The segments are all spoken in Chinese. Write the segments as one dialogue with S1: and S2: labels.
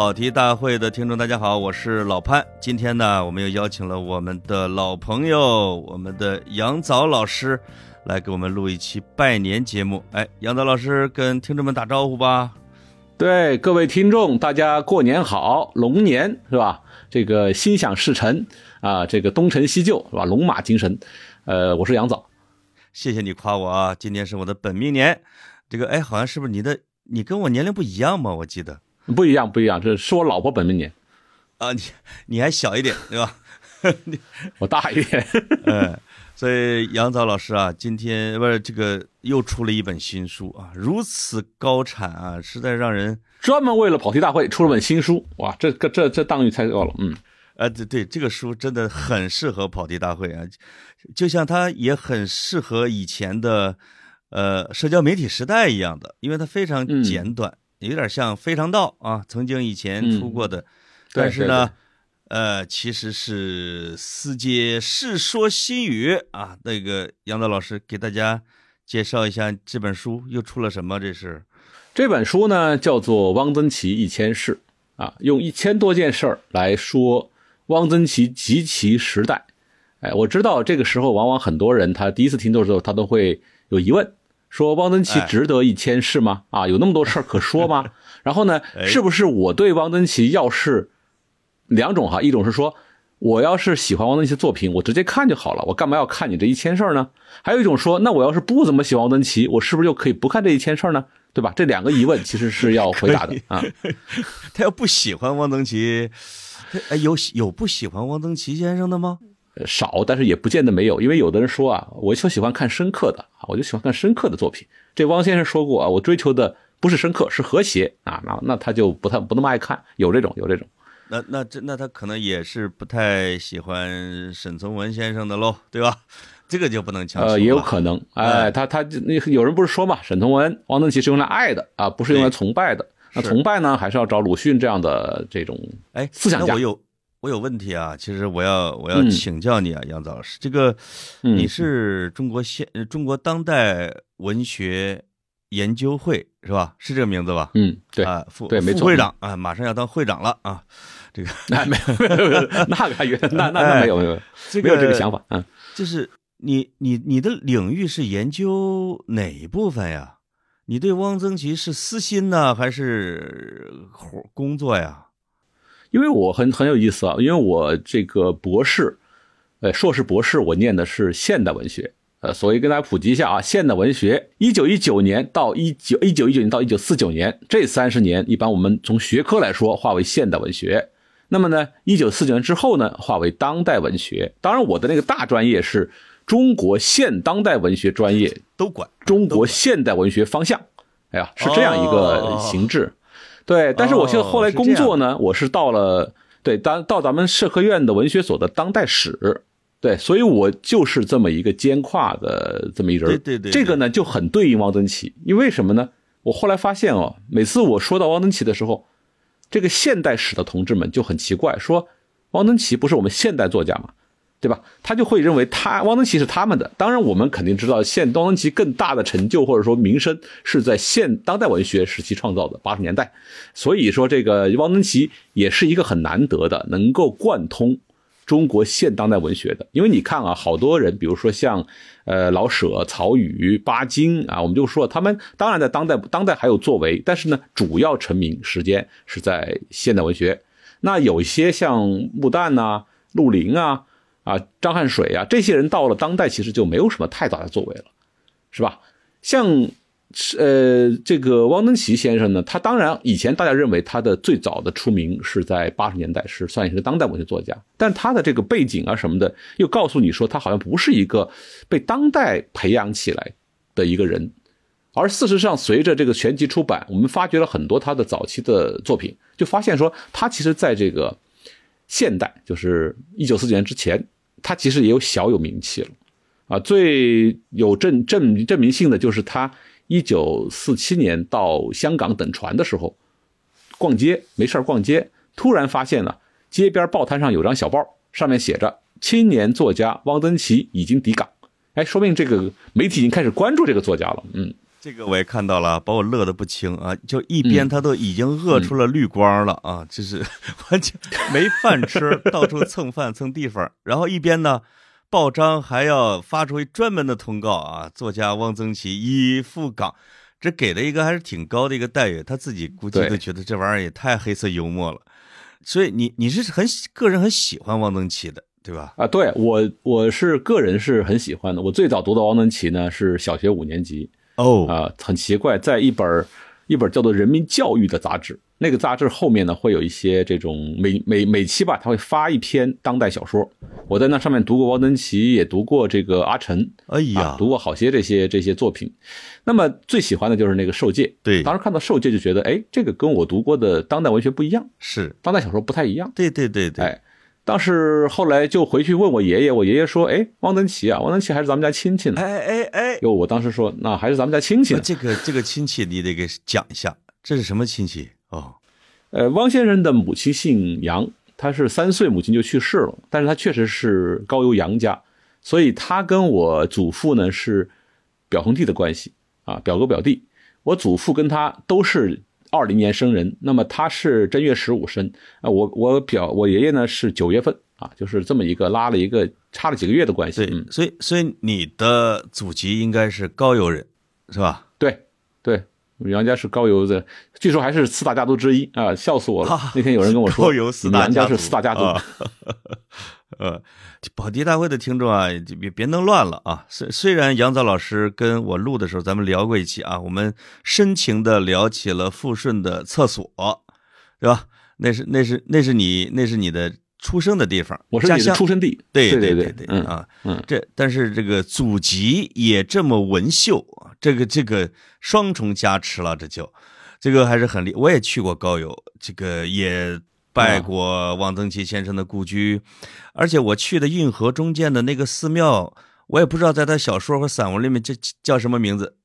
S1: 跑题大会的听众，大家好，我是老潘。今天呢，我们又邀请了我们的老朋友，我们的杨早老师，来给我们录一期拜年节目。哎，杨早老师跟听众们打招呼吧。
S2: 对各位听众，大家过年好，龙年是吧？这个心想事成啊，这个东成西就是吧？龙马精神。呃，我是杨早，
S1: 谢谢你夸我啊，今年是我的本命年。这个哎，好像是不是你的？你跟我年龄不一样吗？我记得。
S2: 不一样，不一样，这是我老婆本命年，
S1: 啊，你你还小一点，对吧？
S2: 我大一点，
S1: 嗯，所以杨早老师啊，今天不是这个又出了一本新书啊，如此高产啊，实在让人
S2: 专门为了跑题大会出了本新书，哇，这个这这档誉太高了，嗯，
S1: 啊，对对，这个书真的很适合跑题大会啊，就像它也很适合以前的呃社交媒体时代一样的，因为它非常简短。有点像《非常道》啊，曾经以前出过的，但是呢，呃，其实是《四界世说新语》啊。那个杨德老师给大家介绍一下这本书又出了什么？这是
S2: 这本书呢，叫做《汪曾祺一千事》啊，用一千多件事儿来说汪曾祺及其时代。哎，我知道这个时候往往很多人他第一次听的时候，他都会有疑问。说汪曾祺值得一千是吗？啊，有那么多事儿可说吗？然后呢，是不是我对汪曾祺要是两种哈？一种是说，我要是喜欢汪曾祺作品，我直接看就好了，我干嘛要看你这一千事呢？还有一种说，那我要是不怎么喜欢汪曾祺，我是不是就可以不看这一千事呢？对吧？这两个疑问其实是要回答的 啊。
S1: 他要不喜欢汪曾祺，哎，有有不喜欢汪曾祺先生的吗？
S2: 少，但是也不见得没有，因为有的人说啊，我就喜欢看深刻的啊，我就喜欢看深刻的作品。这汪先生说过啊，我追求的不是深刻，是和谐啊，那那他就不太不那么爱看，有这种有这种。
S1: 那那这那他可能也是不太喜欢沈从文先生的喽，对吧？这个就不能强。
S2: 呃，也有可能，哎，他他那有人不是说嘛，沈从文、汪曾祺是用来爱的啊，不是用来崇拜的。那崇拜呢，还是要找鲁迅这样的这种
S1: 哎
S2: 思想家。
S1: 我有。我有问题啊，其实我要我要请教你啊，杨子老师，这个你是中国现中国当代文学研究会是吧？是这个名字吧？
S2: 嗯，对
S1: 啊，
S2: 副对没错，
S1: 会长啊，马上要当会长了啊，这个
S2: 那没有没有那个原那那那没有没有没有这个想法啊，
S1: 就是你你你的领域是研究哪一部分呀？你对汪曾祺是私心呢，还是活工作呀？
S2: 因为我很很有意思啊，因为我这个博士，呃，硕士博士，我念的是现代文学，呃，所以跟大家普及一下啊，现代文学，一九一九年到一九一九一九年到一九四九年这三十年，一般我们从学科来说划为现代文学。那么呢，一九四九年之后呢，划为当代文学。当然，我的那个大专业是中国现当代文学专业，
S1: 都管
S2: 中国现代文学方向。哎呀，是这样一个形制。对，但是我现在后来工作呢，我是到了对当到咱们社科院的文学所的当代史，对，所以我就是这么一个肩跨的这么一人。
S1: 对对对，
S2: 这个呢就很对应汪曾祺，因为什么呢？我后来发现哦，每次我说到汪曾祺的时候，这个现代史的同志们就很奇怪，说汪曾祺不是我们现代作家吗？对吧？他就会认为他汪曾祺是他们的。当然，我们肯定知道，现汪曾祺更大的成就或者说名声是在现当代文学时期创造的八十年代。所以说，这个汪曾祺也是一个很难得的能够贯通中国现当代文学的。因为你看啊，好多人，比如说像呃老舍、曹禺、巴金啊，我们就说他们当然在当代当代还有作为，但是呢，主要成名时间是在现代文学。那有一些像穆旦呐、陆林啊。啊，张汉水啊，这些人到了当代，其实就没有什么太大的作为了，是吧？像，呃，这个汪曾祺先生呢，他当然以前大家认为他的最早的出名是在八十年代，是算是当代文学作家，但他的这个背景啊什么的，又告诉你说他好像不是一个被当代培养起来的一个人，而事实上，随着这个全集出版，我们发掘了很多他的早期的作品，就发现说他其实在这个。现代就是一九四九年之前，他其实也有小有名气了，啊，最有证证证明性的就是他一九四七年到香港等船的时候，逛街没事逛街，突然发现了街边报摊上有张小报，上面写着“青年作家汪曾祺已经抵港”，哎，说明这个媒体已经开始关注这个作家了，嗯，
S1: 这个我也看到了，把我乐得不轻啊！就一边他都已经饿出了绿光了啊，就是完全没饭吃，到处蹭饭蹭地方，然后一边呢，报章还要发出专门的通告啊，作家汪曾祺已赴港，这给了一个还是挺高的一个待遇，他自己估计都觉得这玩意儿也太黑色幽默了，所以你你是很个人很喜欢汪曾祺的。对吧？
S2: 啊，对我我是个人是很喜欢的。我最早读的汪曾祺呢是小学五年级
S1: 哦
S2: 啊，很奇怪，在一本一本叫做《人民教育》的杂志，那个杂志后面呢会有一些这种每每每期吧，他会发一篇当代小说。我在那上面读过汪曾祺，也读过这个阿晨，
S1: 哎呀，
S2: 读过好些这些这些作品。那么最喜欢的就是那个《受戒》，
S1: 对，
S2: 当时看到《受戒》就觉得，哎，这个跟我读过的当代文学不一样，
S1: 是
S2: 当代小说不太一样。
S1: 对对对对，
S2: 哎。当时后来就回去问我爷爷，我爷爷说：“哎，汪曾祺啊，汪曾祺还是咱们家亲戚呢。”
S1: 哎哎哎，
S2: 哟，我当时说：“那还是咱们家亲戚。”
S1: 这个这个亲戚你得给讲一下，这是什么亲戚哦？
S2: 呃，汪先生的母亲姓杨，他是三岁母亲就去世了，但是他确实是高邮杨家，所以他跟我祖父呢是表兄弟的关系啊，表哥表弟。我祖父跟他都是。二零年生人，那么他是正月十五生啊。我我表我爷爷呢是九月份啊，就是这么一个拉了一个差了几个月的关系。
S1: 对，所以所以你的祖籍应该是高邮人，是吧？
S2: 对对，杨家是高邮的，据说还是四大家族之一啊，笑死我了。那天有人跟我说，
S1: 高邮四大
S2: 家是四大家族。
S1: 呃，跑题大会的听众啊，别别弄乱了啊！虽虽然杨早老师跟我录的时候，咱们聊过一期啊，我们深情的聊起了富顺的厕所，对吧？那是那是那是你那是你的出生的地方，
S2: 我是你的出生地，
S1: 对
S2: 对
S1: 对对啊，嗯，这但是这个祖籍也这么文秀，这个这个双重加持了，这就这个还是很厉，我也去过高邮，这个也。拜过汪曾祺先生的故居，而且我去的运河中间的那个寺庙，我也不知道在他小说和散文里面叫叫什么名字，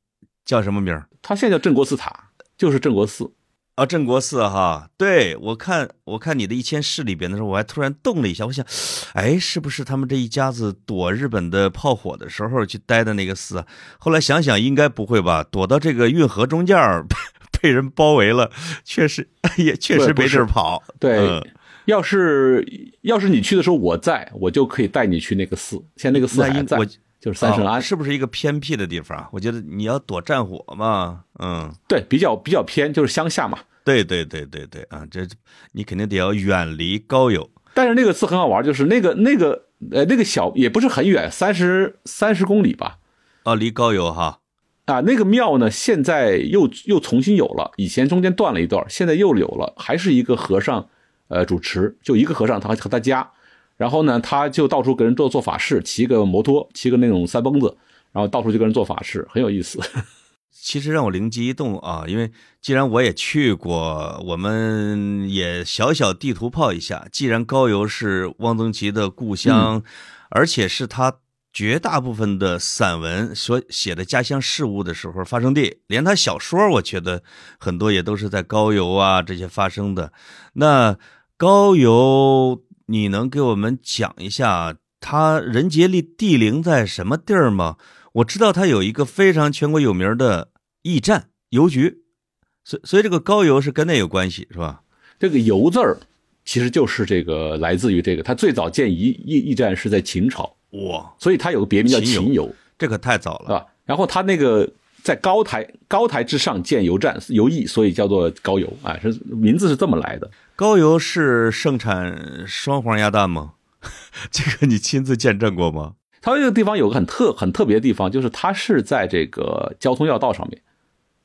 S1: 叫什么名
S2: 他现在叫镇国寺塔，就是镇国寺
S1: 啊，镇国寺哈。对我看，我看你的一千事里边的时候，我还突然动了一下，我想，哎，是不是他们这一家子躲日本的炮火的时候去待的那个寺？后来想想，应该不会吧，躲到这个运河中间被人包围了，确实也确实没地儿跑。
S2: 对，要是要是你去的时候我在，我就可以带你去那个寺。现在那个寺还在，就是三圣庵，
S1: 是不是一个偏僻的地方？我觉得你要躲战火嘛，嗯，
S2: 对，比较比较偏，就是乡下嘛。
S1: 对对对对对啊，这你肯定得要远离高邮。
S2: 但是那个寺很好玩，就是那个那个呃那个小也不是很远，三十三十公里吧。
S1: 哦，离高邮哈。
S2: 啊，那个庙呢，现在又又重新有了，以前中间断了一段，现在又有了，还是一个和尚，呃，主持，就一个和尚，他和他家，然后呢，他就到处给人做做法事，骑个摩托，骑个那种三蹦子，然后到处就跟人做法事，很有意思。
S1: 其实让我灵机一动啊，因为既然我也去过，我们也小小地图炮一下，既然高邮是汪曾祺的故乡，而且是他。绝大部分的散文所写的家乡事物的时候发生地，连他小说，我觉得很多也都是在高邮啊这些发生的。那高邮，你能给我们讲一下他人杰地地灵在什么地儿吗？我知道他有一个非常全国有名的驿站邮局，所所以这个高邮是跟那有关系是吧？
S2: 这个邮字儿其实就是这个来自于这个，他最早建驿驿驿站是在秦朝。
S1: 哇，
S2: 所以它有个别名叫秦游，
S1: 这可太早了，
S2: 啊。然后它那个在高台高台之上建油站油驿，所以叫做高邮啊，是名字是这么来的。
S1: 高邮是盛产双黄鸭蛋吗？这个你亲自见证过吗？
S2: 它这个地方有个很特很特别的地方，就是它是在这个交通要道上面，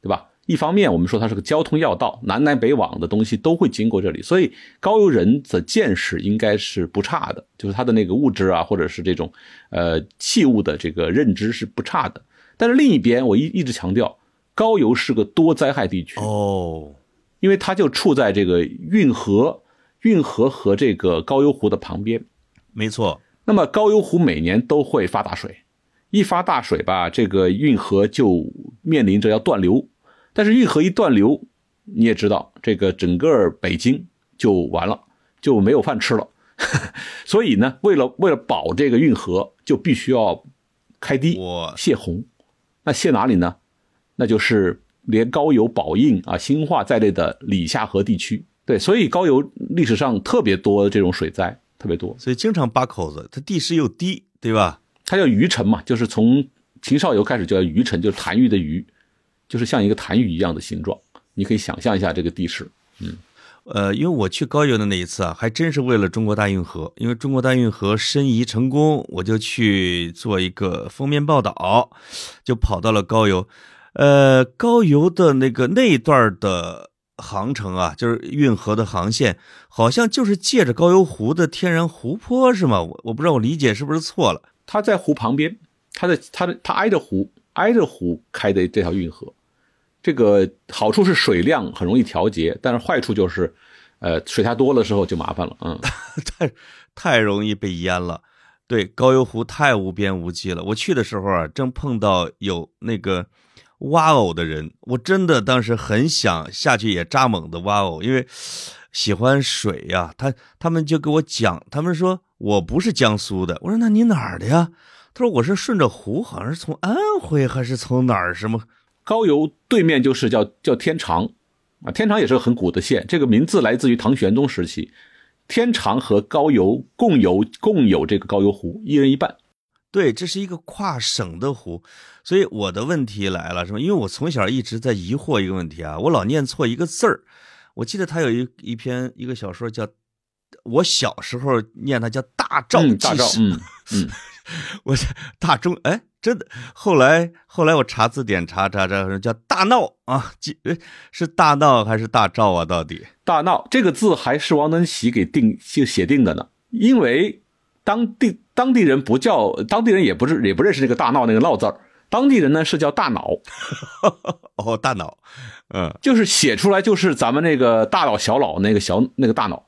S2: 对吧？一方面，我们说它是个交通要道，南来北往的东西都会经过这里，所以高邮人的见识应该是不差的，就是他的那个物质啊，或者是这种呃器物的这个认知是不差的。但是另一边，我一一直强调，高邮是个多灾害地区
S1: 哦，
S2: 因为它就处在这个运河、运河和这个高邮湖的旁边。
S1: 没错，
S2: 那么高邮湖每年都会发大水，一发大水吧，这个运河就面临着要断流。但是运河一断流，你也知道，这个整个北京就完了，就没有饭吃了。所以呢，为了为了保这个运河，就必须要开堤泄洪。那泄哪里呢？那就是连高邮、宝应啊、兴化在内的里下河地区。对，所以高邮历史上特别多这种水灾，特别多，
S1: 所以经常八口子。它地势又低，对吧？
S2: 它叫鱼城嘛，就是从秦少游开始就叫鱼城，就是痰盂的盂，就是像一个痰盂一样的形状。你可以想象一下这个地势，嗯。
S1: 呃，因为我去高邮的那一次啊，还真是为了中国大运河，因为中国大运河申遗成功，我就去做一个封面报道，就跑到了高邮。呃，高邮的那个那一段的航程啊，就是运河的航线，好像就是借着高邮湖的天然湖泊，是吗？我我不知道我理解是不是错了。
S2: 它在湖旁边，它的它的它挨着湖，挨着湖开的这条运河。这个好处是水量很容易调节，但是坏处就是，呃，水太多的时候就麻烦了，嗯，
S1: 太太容易被淹了。对，高邮湖太无边无际了。我去的时候啊，正碰到有那个挖藕的人，我真的当时很想下去也扎猛的挖藕，因为喜欢水呀。他他们就给我讲，他们说我不是江苏的，我说那你哪儿的呀？他说我是顺着湖，好像是从安徽还是从哪儿什么。
S2: 高邮对面就是叫叫天长，啊，天长也是个很古的县，这个名字来自于唐玄宗时期，天长和高邮共有共有这个高邮湖，一人一半。
S1: 对，这是一个跨省的湖，所以我的问题来了，是吧？因为我从小一直在疑惑一个问题啊，我老念错一个字儿。我记得他有一一篇一个小说叫，我小时候念它叫《大赵
S2: 大赵，嗯嗯，
S1: 我大中哎。真的，后来后来我查字典查查查，叫大闹啊，是大闹还是大赵啊？到底
S2: 大闹这个字还是王登喜给定就写定的呢？因为当地当地人不叫，当地人也不是也不认识那个大闹那个闹字儿，当地人呢是叫大脑。
S1: 哦，大脑，嗯，
S2: 就是写出来就是咱们那个大脑小脑那个小那个大脑，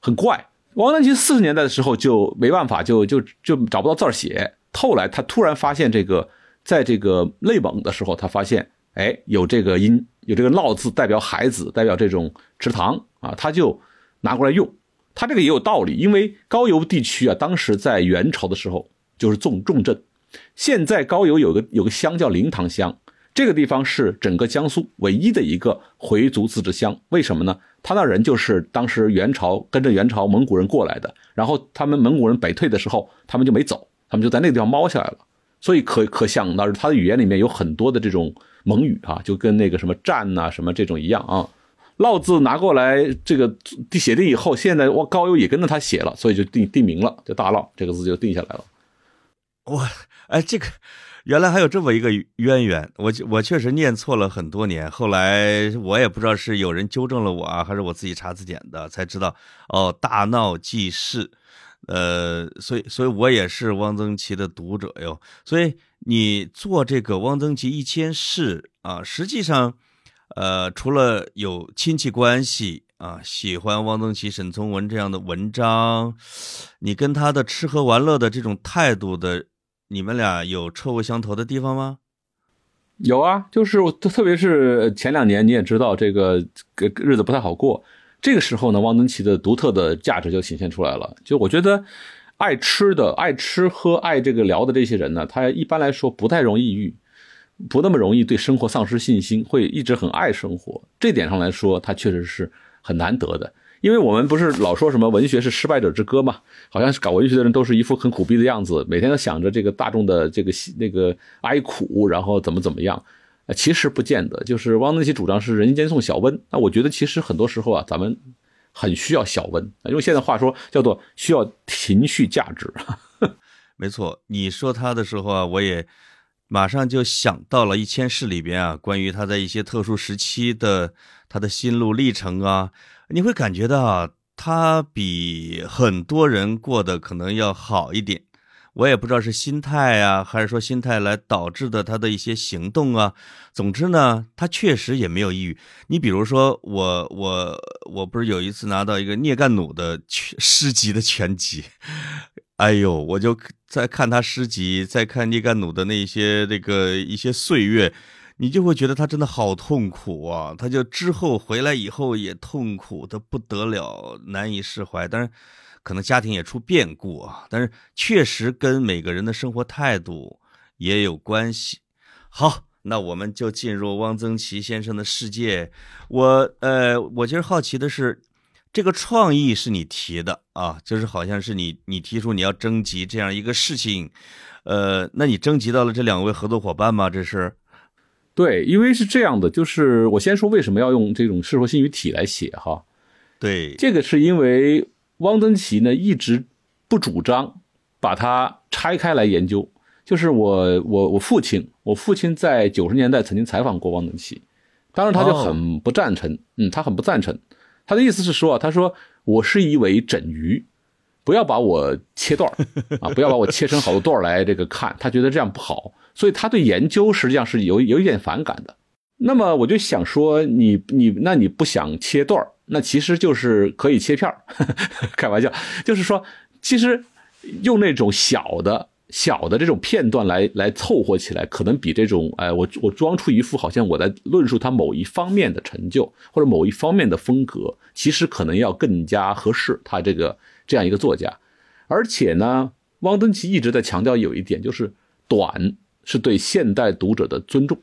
S2: 很怪。王登奇四十年代的时候就没办法，就就就找不到字儿写。后来他突然发现这个，在这个内蒙的时候，他发现，哎，有这个音，有这个“闹”字，代表孩子，代表这种池塘啊，他就拿过来用。他这个也有道理，因为高邮地区啊，当时在元朝的时候就是重重镇。现在高邮有个有个乡叫灵塘乡，这个地方是整个江苏唯一的一个回族自治乡。为什么呢？他那人就是当时元朝跟着元朝蒙古人过来的，然后他们蒙古人北退的时候，他们就没走。他们就在那个地方猫下来了，所以可可想到，他的语言里面有很多的这种蒙语啊，就跟那个什么战呐什么这种一样啊。烙字拿过来，这个写定以后，现在我高邮也跟着他写了，所以就定定名了，就大烙这个字就定下来了。
S1: 哇，哎，这个原来还有这么一个渊源，我我确实念错了很多年，后来我也不知道是有人纠正了我啊，还是我自己查字典的才知道，哦，大闹记事。呃，所以，所以我也是汪曾祺的读者哟。所以你做这个汪曾祺一千事啊，实际上，呃，除了有亲戚关系啊，喜欢汪曾祺、沈从文这样的文章，你跟他的吃喝玩乐的这种态度的，你们俩有臭味相投的地方吗？
S2: 有啊，就是特别是前两年，你也知道这个日子不太好过。这个时候呢，汪曾祺的独特的价值就显现出来了。就我觉得，爱吃的、爱吃喝、爱这个聊的这些人呢，他一般来说不太容易抑郁，不那么容易对生活丧失信心，会一直很爱生活。这点上来说，他确实是很难得的。因为我们不是老说什么文学是失败者之歌嘛？好像是搞文学的人都是一副很苦逼的样子，每天都想着这个大众的这个那个哀苦，然后怎么怎么样。其实不见得，就是汪曾祺主张是人间送小温。那我觉得其实很多时候啊，咱们很需要小温，用现在话说叫做需要情绪价值。
S1: 没错，你说他的时候啊，我也马上就想到了《一千世》里边啊，关于他在一些特殊时期的他的心路历程啊，你会感觉到他比很多人过得可能要好一点。我也不知道是心态啊，还是说心态来导致的他的一些行动啊。总之呢，他确实也没有抑郁。你比如说，我我我不是有一次拿到一个聂干弩的诗集的全集，哎呦，我就在看他诗集，在看聂干弩的那些那个一些岁月，你就会觉得他真的好痛苦啊。他就之后回来以后也痛苦的不得了，难以释怀。但是。可能家庭也出变故啊，但是确实跟每个人的生活态度也有关系。好，那我们就进入汪曾祺先生的世界。我呃，我其实好奇的是，这个创意是你提的啊，就是好像是你你提出你要征集这样一个事情，呃，那你征集到了这两位合作伙伴吗？这是？
S2: 对，因为是这样的，就是我先说为什么要用这种《世说新语》体来写哈。
S1: 对，
S2: 这个是因为汪曾祺呢一直不主张把它拆开来研究。就是我我我父亲，我父亲在九十年代曾经采访过汪曾祺，当时他就很不赞成，嗯，他很不赞成。他的意思是说，他说我是一尾整鱼，不要把我切段啊，不要把我切成好多段来这个看，他觉得这样不好。所以他对研究实际上是有有一点反感的。那么我就想说，你你那你不想切段那其实就是可以切片 开玩笑，就是说，其实用那种小的小的这种片段来来凑合起来，可能比这种哎，我我装出一副好像我在论述他某一方面的成就或者某一方面的风格，其实可能要更加合适他这个这样一个作家。而且呢，汪曾祺一直在强调有一点，就是短。是对现代读者的尊重，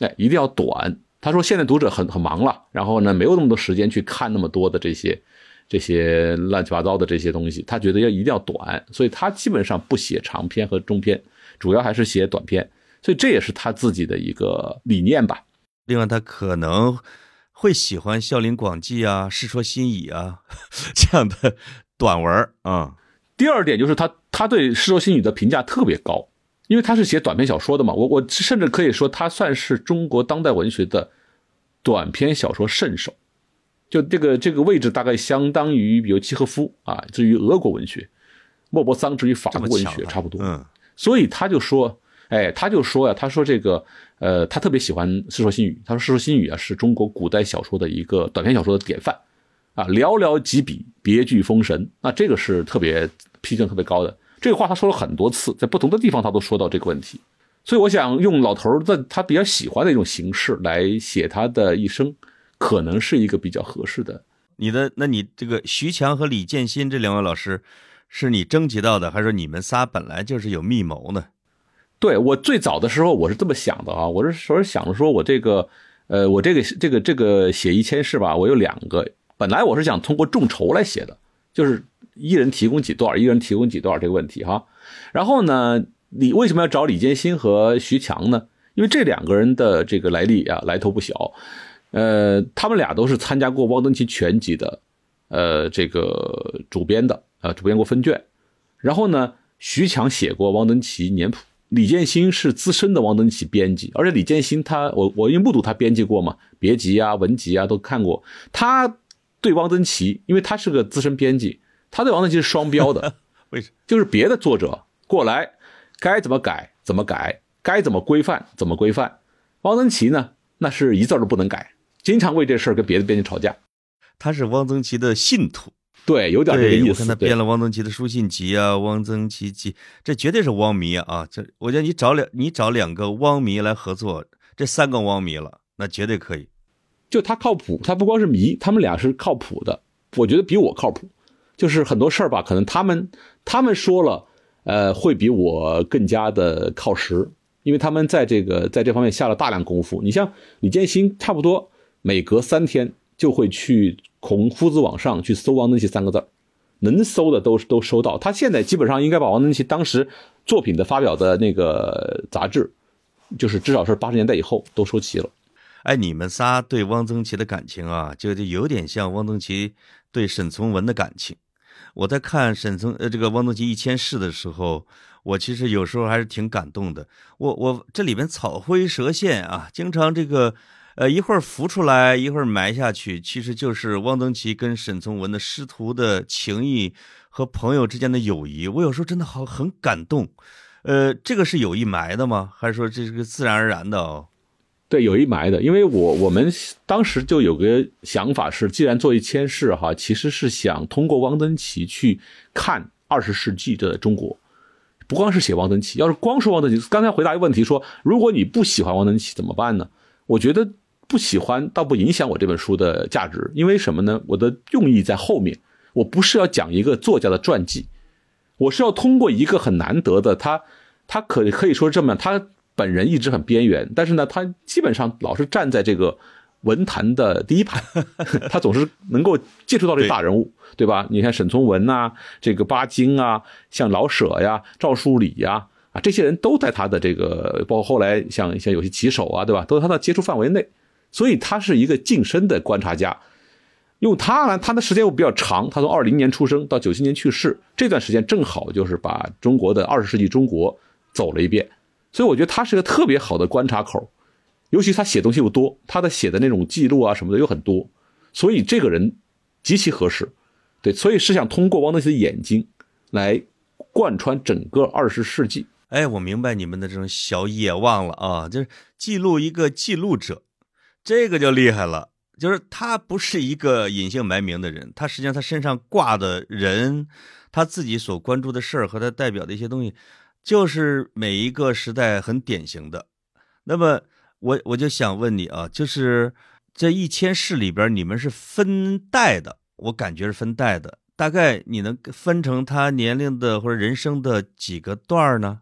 S2: 哎，一定要短。他说现在读者很很忙了，然后呢，没有那么多时间去看那么多的这些这些乱七八糟的这些东西。他觉得要一定要短，所以他基本上不写长篇和中篇，主要还是写短篇。所以这也是他自己的一个理念吧。
S1: 另外，他可能会喜欢《笑林广记》啊，《世说新语》啊 这样的短文啊。
S2: 第二点就是他他对《世说新语》的评价特别高。因为他是写短篇小说的嘛，我我甚至可以说他算是中国当代文学的短篇小说圣手，就这个这个位置大概相当于比如契诃夫啊，至于俄国文学，莫泊桑至于法国文学差不多。
S1: 嗯，
S2: 所以他就说，哎，他就说呀，他说这个呃，他特别喜欢《世说新语》，他说《世说新语》啊是中国古代小说的一个短篇小说的典范啊，寥寥几笔，别具风神，那这个是特别批评特别高的。这个话他说了很多次，在不同的地方他都说到这个问题，所以我想用老头儿的他比较喜欢的一种形式来写他的一生，可能是一个比较合适的。
S1: 你的，那你这个徐强和李建新这两位老师，是你征集到的，还是说你们仨本来就是有密谋呢？
S2: 对我最早的时候我是这么想的啊，我是说想着说我这个，呃，我这个这个这个写一千事吧，我有两个，本来我是想通过众筹来写的，就是。一人提供几段，一人提供几段这个问题哈。然后呢，你为什么要找李建新和徐强呢？因为这两个人的这个来历啊，来头不小。呃，他们俩都是参加过汪曾祺全集的，呃，这个主编的，呃，主编过分卷。然后呢，徐强写过汪曾祺年谱，李建新是资深的汪曾祺编辑，而且李建新他，我我因为目睹他编辑过嘛，别集啊、文集啊都看过。他对汪曾祺，因为他是个资深编辑。他对汪曾祺是双标的，
S1: 为什么？
S2: 就是别的作者过来，该怎么改怎么改，该怎么规范怎么规范。汪曾祺呢，那是一字都不能改，经常为这事儿跟别的编辑吵架。
S1: 他是汪曾祺的信徒，
S2: 对，有点这个意思。我
S1: 看他编了汪曾祺的书信集啊，汪曾祺集，这绝对是汪迷啊！这我觉得你找两你找两个汪迷来合作，这三个汪迷了，那绝对可以。
S2: 就他靠谱，他不光是迷，他们俩是靠谱的，我觉得比我靠谱。就是很多事儿吧，可能他们他们说了，呃，会比我更加的靠实，因为他们在这个在这方面下了大量功夫。你像李建新，差不多每隔三天就会去孔夫子网上去搜王曾祺三个字能搜的都都收到。他现在基本上应该把王曾祺当时作品的发表的那个杂志，就是至少是八十年代以后都收齐了。
S1: 哎，你们仨对汪曾祺的感情啊，就就有点像汪曾祺对沈从文的感情。我在看沈从呃这个汪曾祺一千事的时候，我其实有时候还是挺感动的。我我这里边草灰蛇线啊，经常这个呃一会儿浮出来，一会儿埋下去，其实就是汪曾祺跟沈从文的师徒的情谊和朋友之间的友谊。我有时候真的好很感动。呃，这个是有意埋的吗？还是说这是个自然而然的哦？
S2: 对，有一埋的，因为我我们当时就有个想法是，既然做一千事哈，其实是想通过汪曾祺去看二十世纪的中国，不光是写汪曾祺，要是光说汪曾祺，刚才回答一个问题说，如果你不喜欢汪曾祺怎么办呢？我觉得不喜欢倒不影响我这本书的价值，因为什么呢？我的用意在后面，我不是要讲一个作家的传记，我是要通过一个很难得的他，他可可以说这么，他。本人一直很边缘，但是呢，他基本上老是站在这个文坛的第一排，他总是能够接触到这大人物，对吧？你看沈从文呐，这个巴金啊，像老舍呀、赵树理呀，啊，这些人都在他的这个，包括后来像像有些棋手啊，对吧？都在他的接触范围内，所以他是一个近身的观察家。用他呢，他的时间又比较长，他从二零年出生到九七年去世，这段时间正好就是把中国的二十世纪中国走了一遍，所以我觉得他是个特别好的观察口，尤其他写东西又多，他的写的那种记录啊什么的又很多，所以这个人极其合适，对，所以是想通过汪曾祺的眼睛来贯穿整个二十世纪。
S1: 哎，我明白你们的这种小野望了啊，就是记录一个记录者，这个就厉害了。就是他不是一个隐姓埋名的人，他实际上他身上挂的人，他自己所关注的事儿和他代表的一些东西，就是每一个时代很典型的。那么我我就想问你啊，就是这一千世里边，你们是分代的，我感觉是分代的，大概你能分成他年龄的或者人生的几个段呢？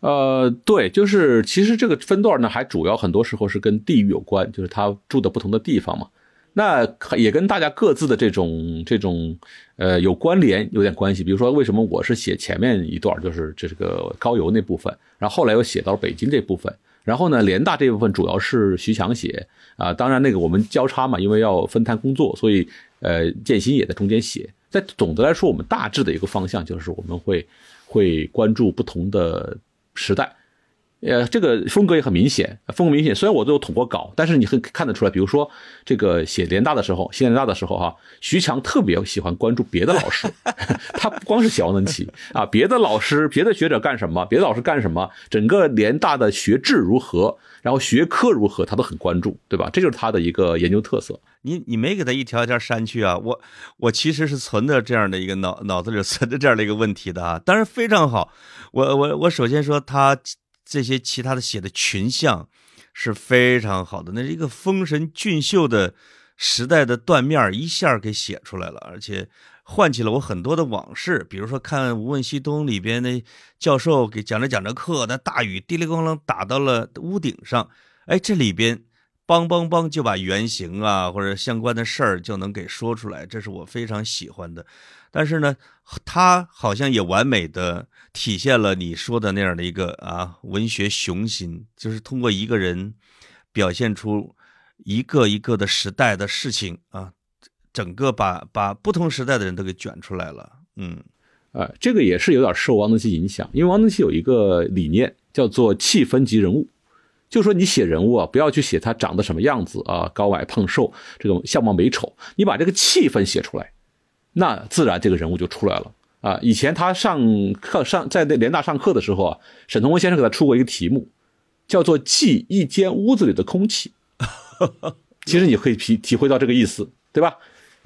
S2: 呃，对，就是其实这个分段呢，还主要很多时候是跟地域有关，就是他住的不同的地方嘛。那也跟大家各自的这种这种呃有关联，有点关系。比如说，为什么我是写前面一段，就是这个高邮那部分，然后后来又写到北京这部分，然后呢，联大这部分主要是徐强写啊。当然那个我们交叉嘛，因为要分摊工作，所以呃建新也在中间写。在总的来说，我们大致的一个方向就是我们会会关注不同的。时代，呃，这个风格也很明显，风格明显。虽然我都有统过稿，但是你很看得出来，比如说这个写联大的时候，写联大的时候，哈，徐强特别喜欢关注别的老师，他不光是写王能奇啊，别的老师、别的学者干什么，别的老师干什么，整个联大的学制如何，然后学科如何，他都很关注，对吧？这就是他的一个研究特色。
S1: 你你没给他一条一条删去啊？我我其实是存着这样的一个脑脑子里存着这样的一个问题的啊，当然非常好。我我我首先说他这些其他的写的群像是非常好的，那是一个丰神俊秀的时代的断面一下给写出来了，而且唤起了我很多的往事，比如说看《无问西东》里边那教授给讲着讲着课，那大雨滴里咣啷打到了屋顶上，哎，这里边。梆梆梆就把原型啊或者相关的事儿就能给说出来，这是我非常喜欢的。但是呢，他好像也完美的体现了你说的那样的一个啊文学雄心，就是通过一个人表现出一个一个的时代的事情啊，整个把把不同时代的人都给卷出来了。嗯，
S2: 啊，这个也是有点受王登熙影响，因为王登熙有一个理念叫做气氛及人物。就说你写人物啊，不要去写他长得什么样子啊，高矮胖瘦这种相貌美丑，你把这个气氛写出来，那自然这个人物就出来了啊。以前他上课上在那联大上课的时候啊，沈从文先生给他出过一个题目，叫做记一间屋子里的空气。其实你可以体体会到这个意思，对吧？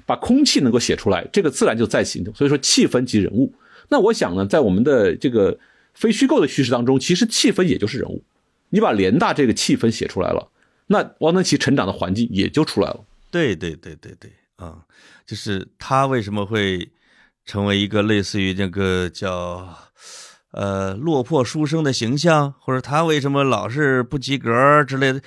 S2: 把空气能够写出来，这个自然就在行动。所以说气氛即人物。那我想呢，在我们的这个非虚构的叙事当中，其实气氛也就是人物。你把联大这个气氛写出来了，那汪曾祺成长的环境也就出来了。
S1: 对对对对对，啊，就是他为什么会成为一个类似于那个叫呃落魄书生的形象，或者他为什么老是不及格之类的，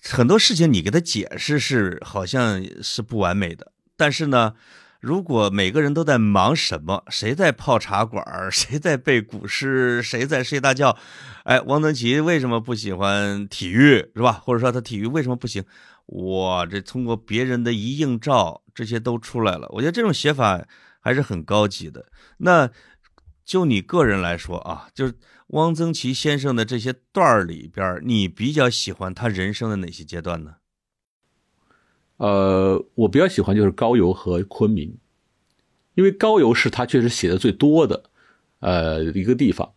S1: 很多事情你给他解释是好像是不完美的，但是呢。如果每个人都在忙什么？谁在泡茶馆？谁在背古诗？谁在睡大觉？哎，汪曾祺为什么不喜欢体育？是吧？或者说他体育为什么不行？哇，这通过别人的一映照，这些都出来了。我觉得这种写法还是很高级的。那就你个人来说啊，就是汪曾祺先生的这些段儿里边，你比较喜欢他人生的哪些阶段呢？
S2: 呃，我比较喜欢就是高邮和昆明，因为高邮是他确实写的最多的，呃，一个地方，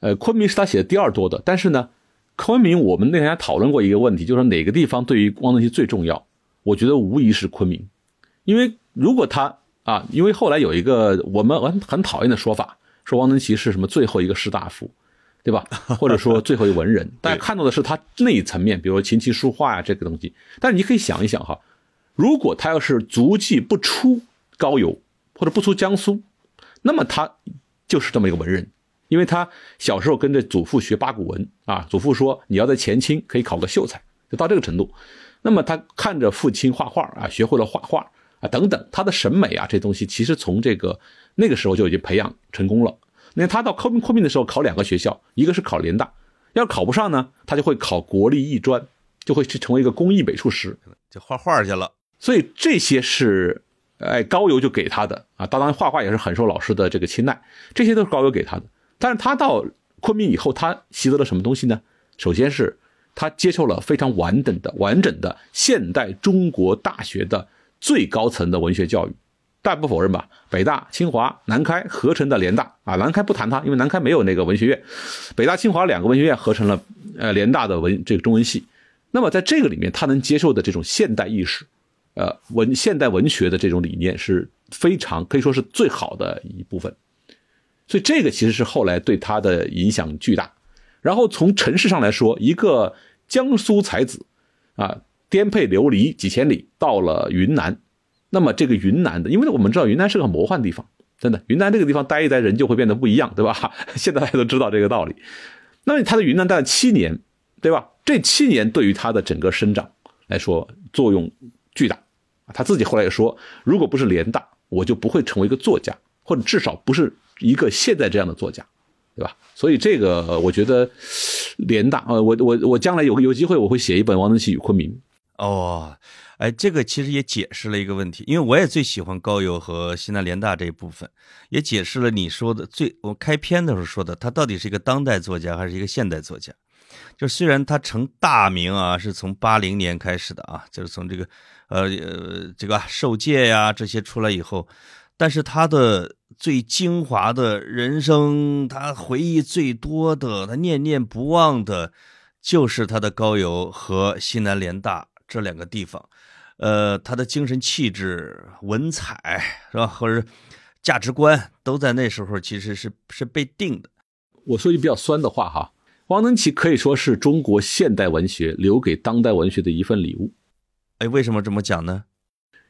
S2: 呃，昆明是他写的第二多的。但是呢，昆明我们那天还讨论过一个问题，就是哪个地方对于汪曾祺最重要？我觉得无疑是昆明，因为如果他啊，因为后来有一个我们很很讨厌的说法，说汪曾祺是什么最后一个士大夫。对吧？或者说最后一文人，大家看到的是他那一层面，比如琴棋书画呀这个东西。但是你可以想一想哈，如果他要是足迹不出高邮或者不出江苏，那么他就是这么一个文人，因为他小时候跟着祖父学八股文啊，祖父说你要在前清可以考个秀才，就到这个程度。那么他看着父亲画画啊，学会了画画啊等等，他的审美啊这东西其实从这个那个时候就已经培养成功了。那他到昆昆明的时候考两个学校，一个是考联大，要是考不上呢，他就会考国立艺专，就会去成为一个工艺美术师，
S1: 就画画去了。
S2: 所以这些是。哎，高邮就给他的啊，当然画画也是很受老师的这个青睐，这些都是高邮给他的。但是他到昆明以后，他习得了什么东西呢？首先是他接受了非常完整的、完整的现代中国大学的最高层的文学教育，但不否认吧？北大、清华、南开合成的联大啊，南开不谈它，因为南开没有那个文学院，北大、清华两个文学院合成了呃联大的文这个中文系。那么在这个里面，他能接受的这种现代意识。呃，文现代文学的这种理念是非常可以说是最好的一部分，所以这个其实是后来对他的影响巨大。然后从城市上来说，一个江苏才子，啊，颠沛流离几千里到了云南，那么这个云南的，因为我们知道云南是个魔幻地方，真的，云南这个地方待一待人就会变得不一样，对吧？现在大家都知道这个道理。那么他在云南待了七年，对吧？这七年对于他的整个生长来说作用巨大。他自己后来也说，如果不是联大，我就不会成为一个作家，或者至少不是一个现在这样的作家，对吧？所以这个我觉得联大，呃，我我我将来有有机会我会写一本《王登奇与昆明》。
S1: 哦，哎，这个其实也解释了一个问题，因为我也最喜欢高邮和西南联大这一部分，也解释了你说的最我开篇的时候说的，他到底是一个当代作家还是一个现代作家？就虽然他成大名啊，是从八零年开始的啊，就是从这个。呃呃，这个受戒呀，这些出来以后，但是他的最精华的人生，他回忆最多的，他念念不忘的，就是他的高邮和西南联大这两个地方。呃，他的精神气质、文采是吧，或者价值观，都在那时候其实是是被定的。
S2: 我说句比较酸的话哈，汪曾祺可以说是中国现代文学留给当代文学的一份礼物。
S1: 哎，为什么这么讲呢？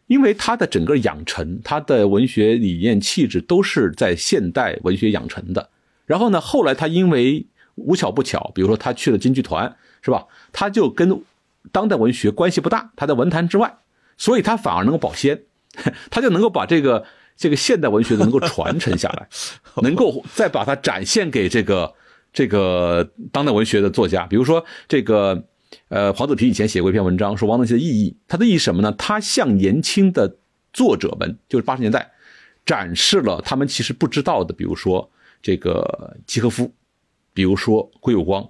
S2: 因为他的整个养成，他的文学理念、气质都是在现代文学养成的。然后呢，后来他因为无巧不巧，比如说他去了京剧团，是吧？他就跟当代文学关系不大，他在文坛之外，所以他反而能够保鲜，他就能够把这个这个现代文学能够传承下来，能够再把它展现给这个这个当代文学的作家，比如说这个。呃，黄子平以前写过一篇文章，说王登奇的意义。他的意义什么呢？他向年轻的作者们，就是八十年代，展示了他们其实不知道的，比如说这个契诃夫，比如说归有光。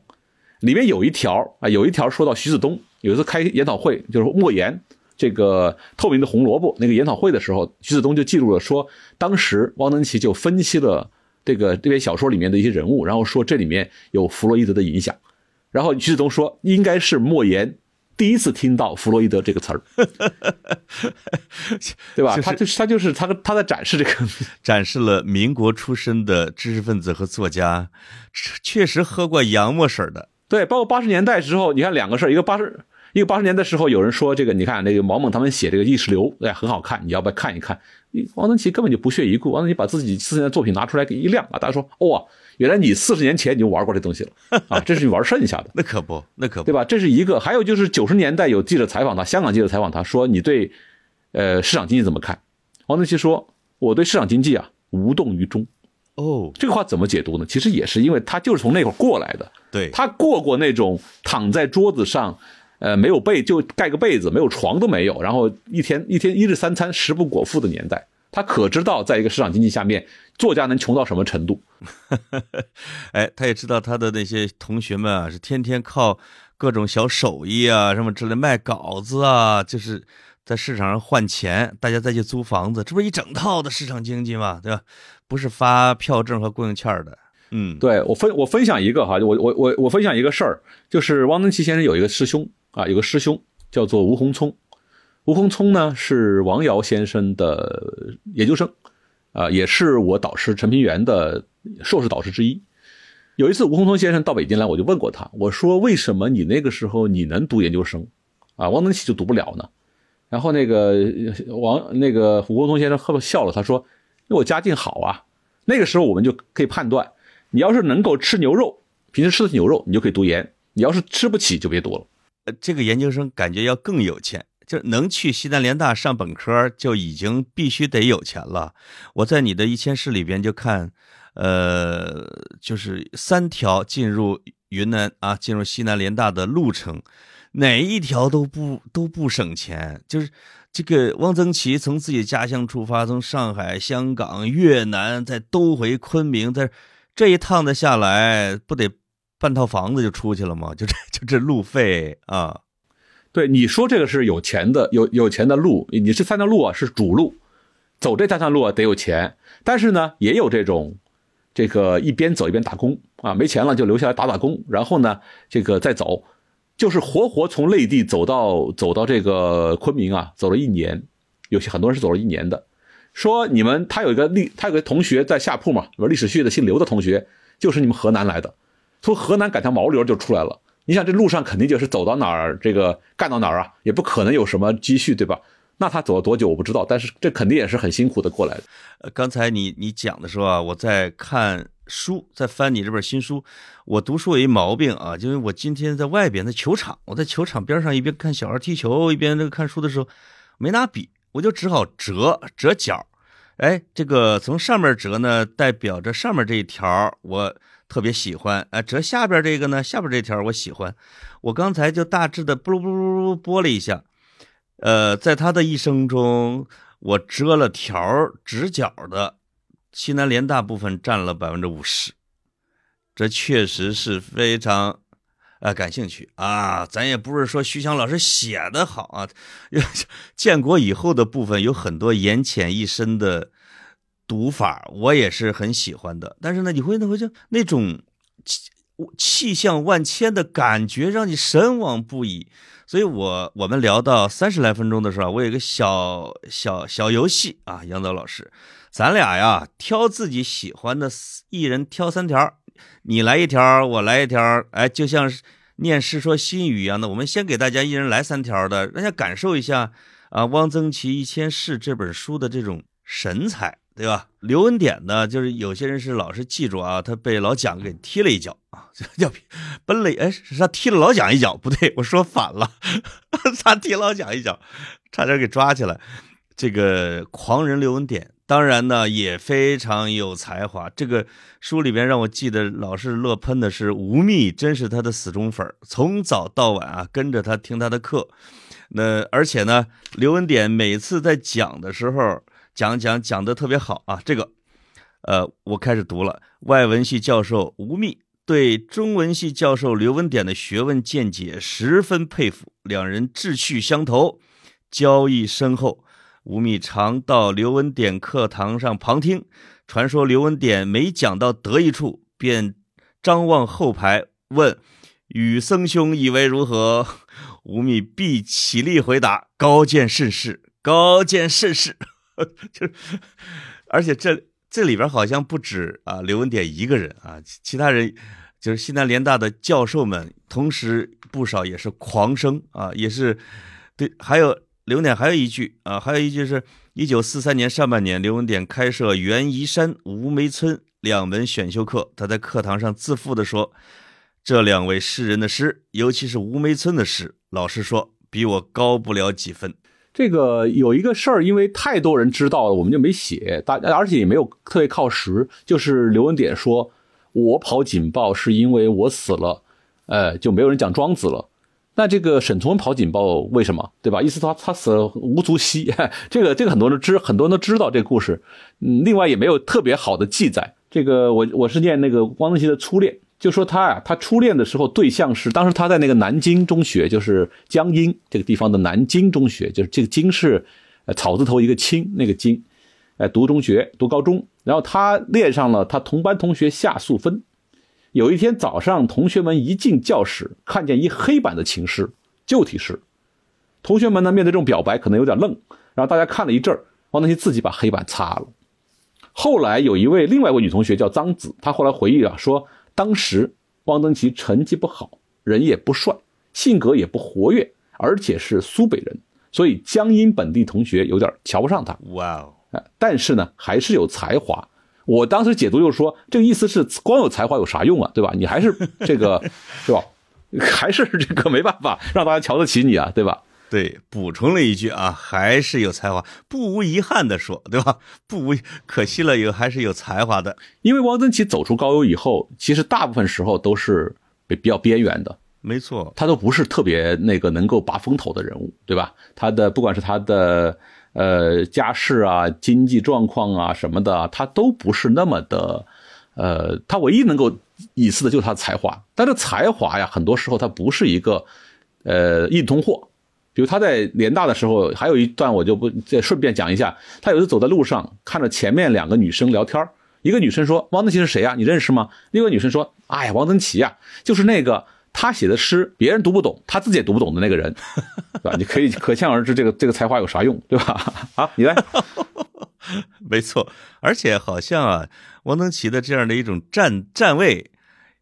S2: 里面有一条啊，有一条说到徐子东有一次开研讨会，就是莫言这个透明的红萝卜那个研讨会的时候，徐子东就记录了说，当时汪曾祺就分析了这个这篇小说里面的一些人物，然后说这里面有弗洛伊德的影响。然后徐子东说，应该是莫言第一次听到弗洛伊德这个词儿，对吧？他就是他就是他他在展示这个，
S1: 展示了民国出身的知识分子和作家，确实喝过洋墨水的。
S2: 对，包括八十年代之后，你看两个事儿，一个八十，一个八十年代时候有人说这个，你看那个毛猛他们写这个意识流，哎，很好看，你要不要看一看？王登奇根本就不屑一顾，王登奇把自己四十年的作品拿出来给一亮啊，大家说哇。原来你四十年前你就玩过这东西了啊！这是你玩剩下的，
S1: 那可不，那可不，
S2: 对吧？这是一个。还有就是九十年代有记者采访他，香港记者采访他说：“你对，呃，市场经济怎么看？”王登奇说：“我对市场经济啊无动于衷。”
S1: 哦，
S2: 这个话怎么解读呢？其实也是因为他就是从那会儿过来的，
S1: 对
S2: 他过过那种躺在桌子上，呃，没有被就盖个被子，没有床都没有，然后一天一天一日三餐食不果腹的年代。他可知道，在一个市场经济下面，作家能穷到什么程度？
S1: 哎，他也知道他的那些同学们啊，是天天靠各种小手艺啊，什么之类卖稿子啊，就是在市场上换钱，大家再去租房子，这不是一整套的市场经济嘛？对吧？不是发票证和供应券的。嗯，
S2: 对我分我分享一个哈，我我我我分享一个事儿，就是汪曾祺先生有一个师兄啊，有个师兄叫做吴洪聪。吴洪聪呢是王瑶先生的研究生，啊，也是我导师陈平原的硕士导师之一。有一次，吴洪聪先生到北京来，我就问过他，我说：“为什么你那个时候你能读研究生，啊，汪曾祺就读不了呢？”然后那个王那个吴洪聪先生呵笑了，他说：“因为我家境好啊。那个时候我们就可以判断，你要是能够吃牛肉，平时吃的牛肉，你就可以读研；你要是吃不起，就别读了。
S1: 呃，这个研究生感觉要更有钱，就能去西南联大上本科，就已经必须得有钱了。我在你的一千市里边就看，呃，就是三条进入云南啊，进入西南联大的路程，哪一条都不都不省钱，就是。这个汪曾祺从自己家乡出发，从上海、香港、越南，再兜回昆明，在这一趟的下来，不得半套房子就出去了吗？就这 就这路费啊！
S2: 对，你说这个是有钱的，有有钱的路，你这三条路啊是主路，走这三条路啊得有钱，但是呢，也有这种，这个一边走一边打工啊，没钱了就留下来打打工，然后呢，这个再走。就是活活从内地走到走到这个昆明啊，走了一年，有些很多人是走了一年的。说你们他有一个历，他有个同学在下铺嘛，历史系的姓刘的同学，就是你们河南来的，从河南赶条毛驴就出来了。你想这路上肯定就是走到哪儿这个干到哪儿啊，也不可能有什么积蓄对吧？那他走了多久我不知道，但是这肯定也是很辛苦的过来的。
S1: 呃，刚才你你讲的时候啊，我在看。书在翻你这本新书，我读书有一毛病啊，就是我今天在外边的球场，我在球场边上一边看小孩踢球，一边这个看书的时候，没拿笔，我就只好折折角，哎，这个从上面折呢，代表着上面这一条我特别喜欢，哎，折下边这个呢，下边这条我喜欢，我刚才就大致的拨噜拨噜拨了一下，呃，在他的一生中，我折了条直角的。西南联大部分占了百分之五十，这确实是非常，呃，感兴趣啊。咱也不是说徐翔老师写的好啊，建国以后的部分有很多言浅意深的读法，我也是很喜欢的。但是呢，你会那会就那种气象万千的感觉，让你神往不已。所以我我们聊到三十来分钟的时候，我有一个小小小游戏啊，杨导老师。咱俩呀，挑自己喜欢的，一人挑三条，你来一条，我来一条，哎，就像念《世说新语》一样的。我们先给大家一人来三条的，让大家感受一下啊，《汪曾祺一千事》这本书的这种神采，对吧？刘文典呢，就是有些人是老是记住啊，他被老蒋给踢了一脚啊，叫奔了，哎，是他踢了老蒋一脚，不对，我说反了，他踢老蒋一脚，差点给抓起来。这个狂人刘文典。当然呢，也非常有才华。这个书里边让我记得老是乐喷的是吴宓，真是他的死忠粉从早到晚啊跟着他听他的课。那而且呢，刘文典每次在讲的时候讲讲讲的特别好啊。这个，呃，我开始读了。外文系教授吴宓对中文系教授刘文典的学问见解十分佩服，两人志趣相投，交谊深厚。吴宓常到刘文典课堂上旁听，传说刘文典每讲到得意处，便张望后排问：“与僧兄以为如何？”吴宓必起立回答：“高见甚是，高见甚是。” 就是，而且这这里边好像不止啊刘文典一个人啊，其他人就是西南联大的教授们，同时不少也是狂生啊，也是对，还有。刘文典还有一句啊，还有一句是：一九四三年上半年，刘文典开设袁宜山、吴梅村两门选修课。他在课堂上自负地说：“这两位诗人的诗，尤其是吴梅村的诗，老实说，比我高不了几分。”
S2: 这个有一个事儿，因为太多人知道了，我们就没写。大而且也没有特别靠实。就是刘文典说：“我跑警报是因为我死了，呃，就没有人讲庄子了。”那这个沈从文跑警报为什么，对吧？意思他他死了无足惜，这个这个很多人知，很多人都知道这个故事。嗯，另外也没有特别好的记载。这个我我是念那个汪曾祺的初恋，就说他呀，他初恋的时候对象是当时他在那个南京中学，就是江阴这个地方的南京中学，就是这个京是呃草字头一个青那个京，哎读中学读高中，然后他恋上了他同班同学夏素芬。有一天早上，同学们一进教室，看见一黑板的情诗，旧体诗。同学们呢，面对这种表白，可能有点愣。然后大家看了一阵儿，汪曾祺自己把黑板擦了。后来有一位另外一位女同学叫张子，她后来回忆啊，说当时汪曾祺成绩不好，人也不帅，性格也不活跃，而且是苏北人，所以江阴本地同学有点瞧不上他。哇哦！但是呢，还是有才华。我当时解读就是说，这个意思是光有才华有啥用啊，对吧？你还是这个，是吧？还是这个没办法让大家瞧得起你啊，对吧？
S1: 对，补充了一句啊，还是有才华，不无遗憾的说，对吧？不无可惜了，有还是有才华的。
S2: 因为汪曾祺走出高邮以后，其实大部分时候都是比比较边缘的，
S1: 没错，
S2: 他都不是特别那个能够拔风头的人物，对吧？他的不管是他的呃家世啊、经济状况啊什么的，他都不是那么的，呃，他唯一能够以示的就是他的才华，但是才华呀，很多时候他不是一个呃硬通货。比如他在联大的时候，还有一段我就不再顺便讲一下。他有一次走在路上，看着前面两个女生聊天一个女生说：“汪曾祺是谁呀？你认识吗？”另一个女生说：“哎呀，汪曾祺呀，就是那个他写的诗别人读不懂，他自己也读不懂的那个人，对 吧？你可以可想而知，这个这个才华有啥用，对吧？啊，你来，
S1: 没错。而且好像啊，汪曾祺的这样的一种站站位，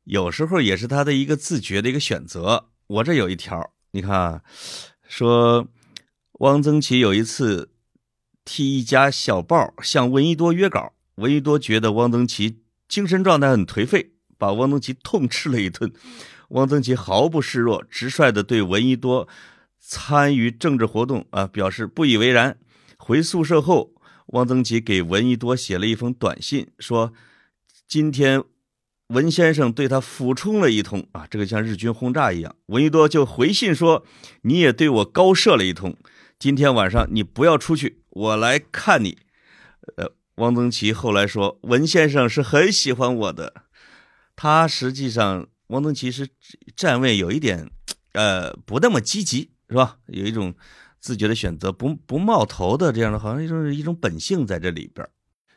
S1: 有时候也是他的一个自觉的一个选择。我这有一条，你看。说，汪曾祺有一次替一家小报向闻一多约稿，闻一多觉得汪曾祺精神状态很颓废，把汪曾祺痛斥了一顿。汪曾祺毫不示弱，直率地对闻一多参与政治活动啊表示不以为然。回宿舍后，汪曾祺给闻一多写了一封短信，说今天。文先生对他俯冲了一通啊，这个像日军轰炸一样。闻一多就回信说：“你也对我高射了一通，今天晚上你不要出去，我来看你。”呃，汪曾祺后来说，文先生是很喜欢我的。他实际上，汪曾祺是站位有一点，呃，不那么积极，是吧？有一种自觉的选择，不不冒头的这样的，好像一种一种本性在这里边。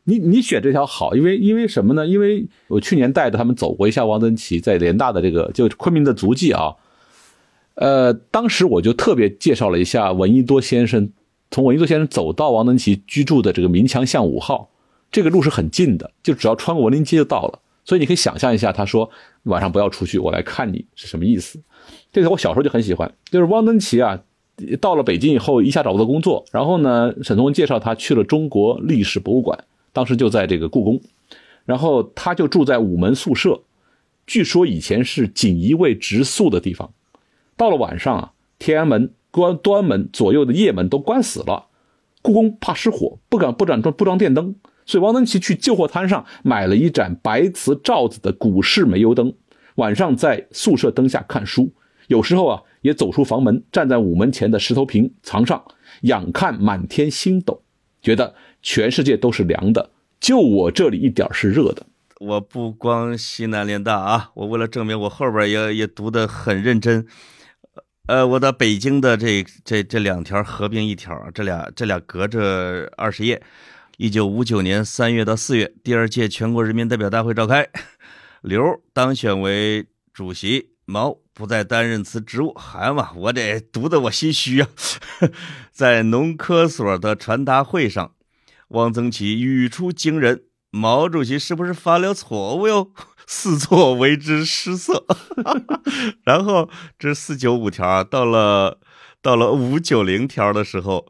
S2: 你你选这条好，因为因为什么呢？因为我去年带着他们走过一下汪曾祺在联大的这个就昆明的足迹啊，呃，当时我就特别介绍了一下闻一多先生，从闻一多先生走到汪曾祺居住的这个明墙巷五号，这个路是很近的，就只要穿过文林街就到了。所以你可以想象一下，他说晚上不要出去，我来看你是什么意思？这个我小时候就很喜欢，就是汪曾祺啊，到了北京以后一下找不到工作，然后呢，沈从文介绍他去了中国历史博物馆。当时就在这个故宫，然后他就住在午门宿舍，据说以前是锦衣卫直宿的地方。到了晚上啊，天安门、关端门左右的夜门都关死了，故宫怕失火，不敢不敢装不装电灯，所以王登奇去旧货摊上买了一盏白瓷罩子的古式煤油灯，晚上在宿舍灯下看书，有时候啊也走出房门，站在午门前的石头坪墙上仰看满天星斗，觉得。全世界都是凉的，就我这里一点是热的。
S1: 我不光西南联大啊，我为了证明我后边也也读得很认真。呃，我的北京的这这这两条合并一条，这俩这俩隔着二十页。一九五九年三月到四月，第二届全国人民代表大会召开，刘当选为主席，毛不再担任此职务。还嘛，我得读的我心虚啊，在农科所的传达会上。汪曾祺语出惊人，毛主席是不是犯了错误哟？四座为之失色。然后这四九五条到了，到了五九零条的时候，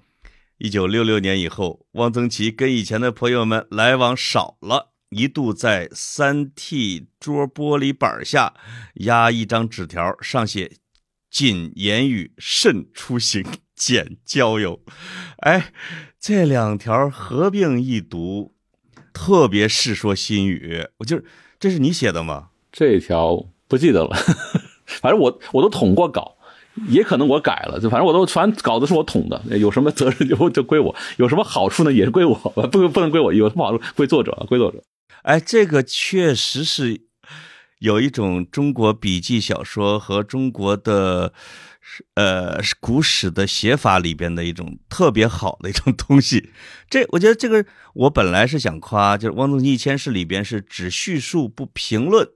S1: 一九六六年以后，汪曾祺跟以前的朋友们来往少了，一度在三 T 桌玻璃板下压一张纸条，上写“谨言语，慎出行，减交友”。哎。这两条合并一读，特别《世说新语》，我就是这是你写的吗？
S2: 这条不记得了，反正我我都统过稿，也可能我改了，就反正我都反正稿子是我统的，有什么责任就就归我，有什么好处呢也是归我，不不能归我，有什么好处归作者，归作者。
S1: 哎，这个确实是有一种中国笔记小说和中国的。呃，是古史的写法里边的一种特别好的一种东西。这我觉得这个，我本来是想夸，就是《汪曾祺一千事》里边是只叙述不评论，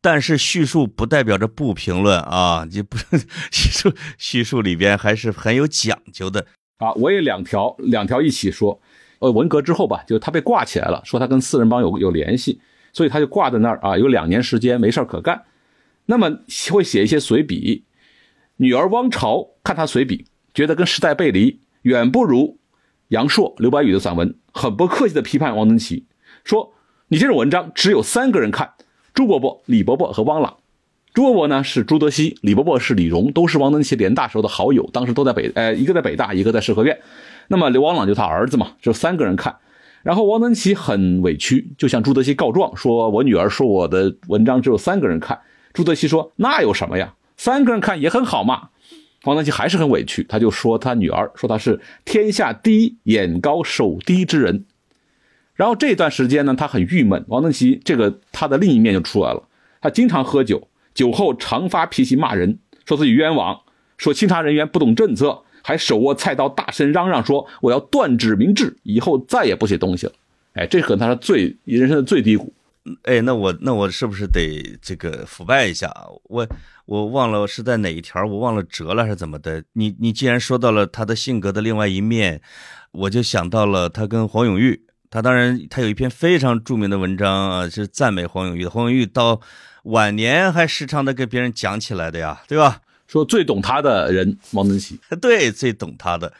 S1: 但是叙述不代表着不评论啊，就不 叙述叙述里边还是很有讲究的
S2: 啊。我也两条两条一起说，呃，文革之后吧，就他被挂起来了，说他跟四人帮有有联系，所以他就挂在那儿啊，有两年时间没事可干，那么会写一些随笔。女儿汪潮看他随笔，觉得跟时代背离，远不如杨朔、刘白羽的散文，很不客气地批判汪曾祺，说你这种文章只有三个人看：朱伯伯、李伯伯和汪朗。朱伯伯呢是朱德熙，李伯伯是李荣，都是汪曾祺联大时候的好友，当时都在北，呃，一个在北大，一个在四合院。那么刘汪朗就他儿子嘛，就三个人看。然后汪曾祺很委屈，就向朱德熙告状，说我女儿说我的文章只有三个人看。朱德熙说那有什么呀，三个人看也很好嘛。汪曾祺还是很委屈，他就说他女儿说他是天下第一眼高手低之人。然后这段时间呢，他很郁闷。汪曾祺这个他的另一面就出来了，他经常喝酒。酒后常发脾气骂人，说自己冤枉，说清查人员不懂政策，还手握菜刀大声嚷嚷说我要断指明志，以后再也不写东西了。哎，这可能他是最人生的最低谷。
S1: 哎，那我那我是不是得这个腐败一下？我我忘了是在哪一条，我忘了折了还是怎么的？你你既然说到了他的性格的另外一面，我就想到了他跟黄永玉。他当然他有一篇非常著名的文章啊，是赞美黄永玉的。黄永玉到。晚年还时常的跟别人讲起来的呀，对吧？
S2: 说最懂他的人汪曾祺，
S1: 对，最懂他的。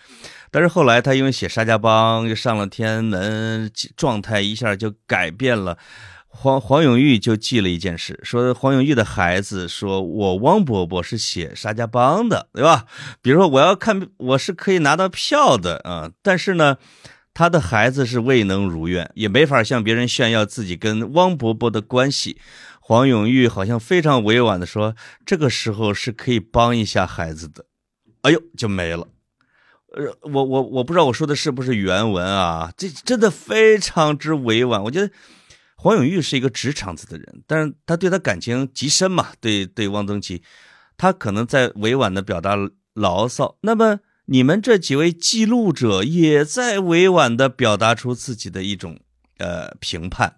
S1: 但是后来他因为写《沙家浜》又上了天安门，状态一下就改变了。黄黄永玉就记了一件事，说黄永玉的孩子说：“我汪伯伯是写《沙家浜》的，对吧？比如说我要看，我是可以拿到票的啊。但是呢，他的孩子是未能如愿，也没法向别人炫耀自己跟汪伯伯的关系。”黄永玉好像非常委婉的说：“这个时候是可以帮一下孩子的。”哎呦，就没了。呃，我我我不知道我说的是不是原文啊？这真的非常之委婉。我觉得黄永玉是一个直肠子的人，但是他对他感情极深嘛。对对，汪曾祺，他可能在委婉的表达牢骚。那么你们这几位记录者也在委婉的表达出自己的一种呃评判。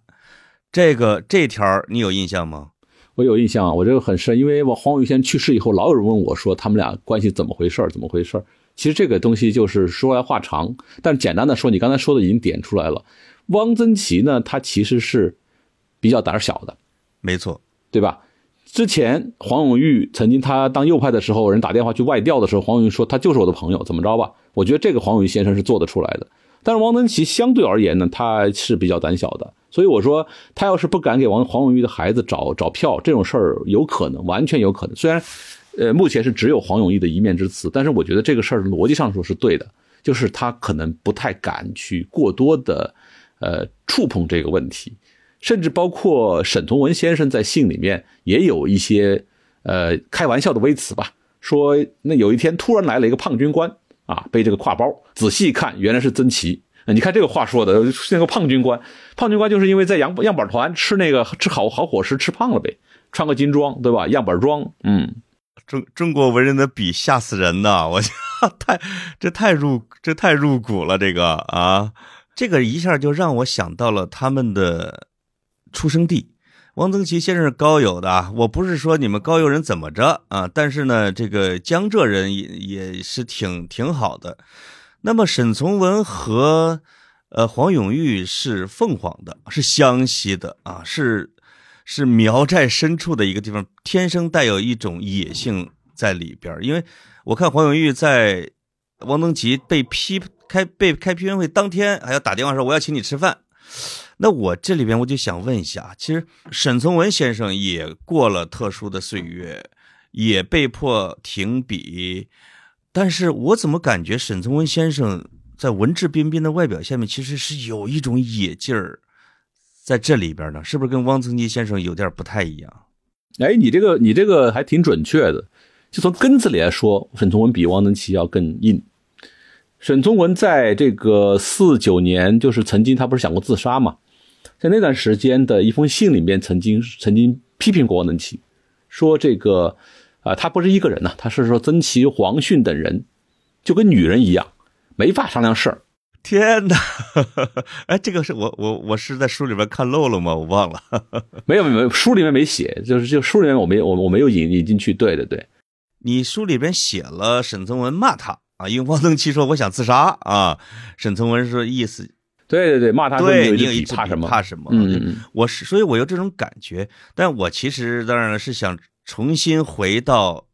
S1: 这个这条你有印象吗？
S2: 我有印象，我这个很深，因为我黄宇先去世以后，老有人问我说他们俩关系怎么回事怎么回事其实这个东西就是说来话长，但简单的说，你刚才说的已经点出来了。汪曾祺呢，他其实是比较胆小的，
S1: 没错，
S2: 对吧？之前黄永玉曾经他当右派的时候，人打电话去外调的时候，黄永玉说他就是我的朋友，怎么着吧？我觉得这个黄永玉先生是做得出来的。但是汪曾祺相对而言呢，他是比较胆小的，所以我说他要是不敢给王黄永玉的孩子找找票，这种事儿有可能，完全有可能。虽然，呃，目前是只有黄永玉的一面之词，但是我觉得这个事儿逻辑上说是对的，就是他可能不太敢去过多的，呃，触碰这个问题，甚至包括沈从文先生在信里面也有一些，呃，开玩笑的微词吧，说那有一天突然来了一个胖军官。啊，背这个挎包，仔细一看，原来是曾琦。你看这个话说的，那个胖军官，胖军官就是因为在样样板团吃那个吃好好伙食吃胖了呗，穿个军装，对吧？样板装，嗯，
S1: 中中国文人的笔吓死人呐！我太这太入这太入骨了，这个啊，这个一下就让我想到了他们的出生地。汪曾祺先生是高邮的啊，我不是说你们高邮人怎么着啊，但是呢，这个江浙人也也是挺挺好的。那么沈从文和呃黄永玉是凤凰的，是湘西的啊，是是苗寨深处的一个地方，天生带有一种野性在里边。因为我看黄永玉在汪曾祺被批开被开批评会当天，还要打电话说我要请你吃饭。那我这里边我就想问一下，其实沈从文先生也过了特殊的岁月，也被迫停笔，但是我怎么感觉沈从文先生在文质彬彬的外表下面，其实是有一种野劲儿在这里边呢？是不是跟汪曾祺先生有点不太一样？
S2: 哎，你这个你这个还挺准确的，就从根子里来说，沈从文比汪曾祺要更硬。沈从文在这个四九年，就是曾经他不是想过自杀嘛？在那段时间的一封信里面，曾经曾经批评过汪曾祺，说这个啊，他不是一个人呐，他是说曾祺、黄训等人就跟女人一样，没法商量事儿。
S1: 天哪！哎，这个是我我我是在书里边看漏了吗？我忘了。
S2: 没有没有，书里面没写，就是就书里面我没我我没有引引进去。对对对，
S1: 你书里边写了沈从文骂他啊，因为汪曾祺说我想自杀啊，沈从文说意思。
S2: 对对对，骂他
S1: 对你
S2: 有一怕什么？
S1: 怕什么？
S2: 嗯嗯，
S1: 我是，所以我有这种感觉。但我其实当然了是想重新回到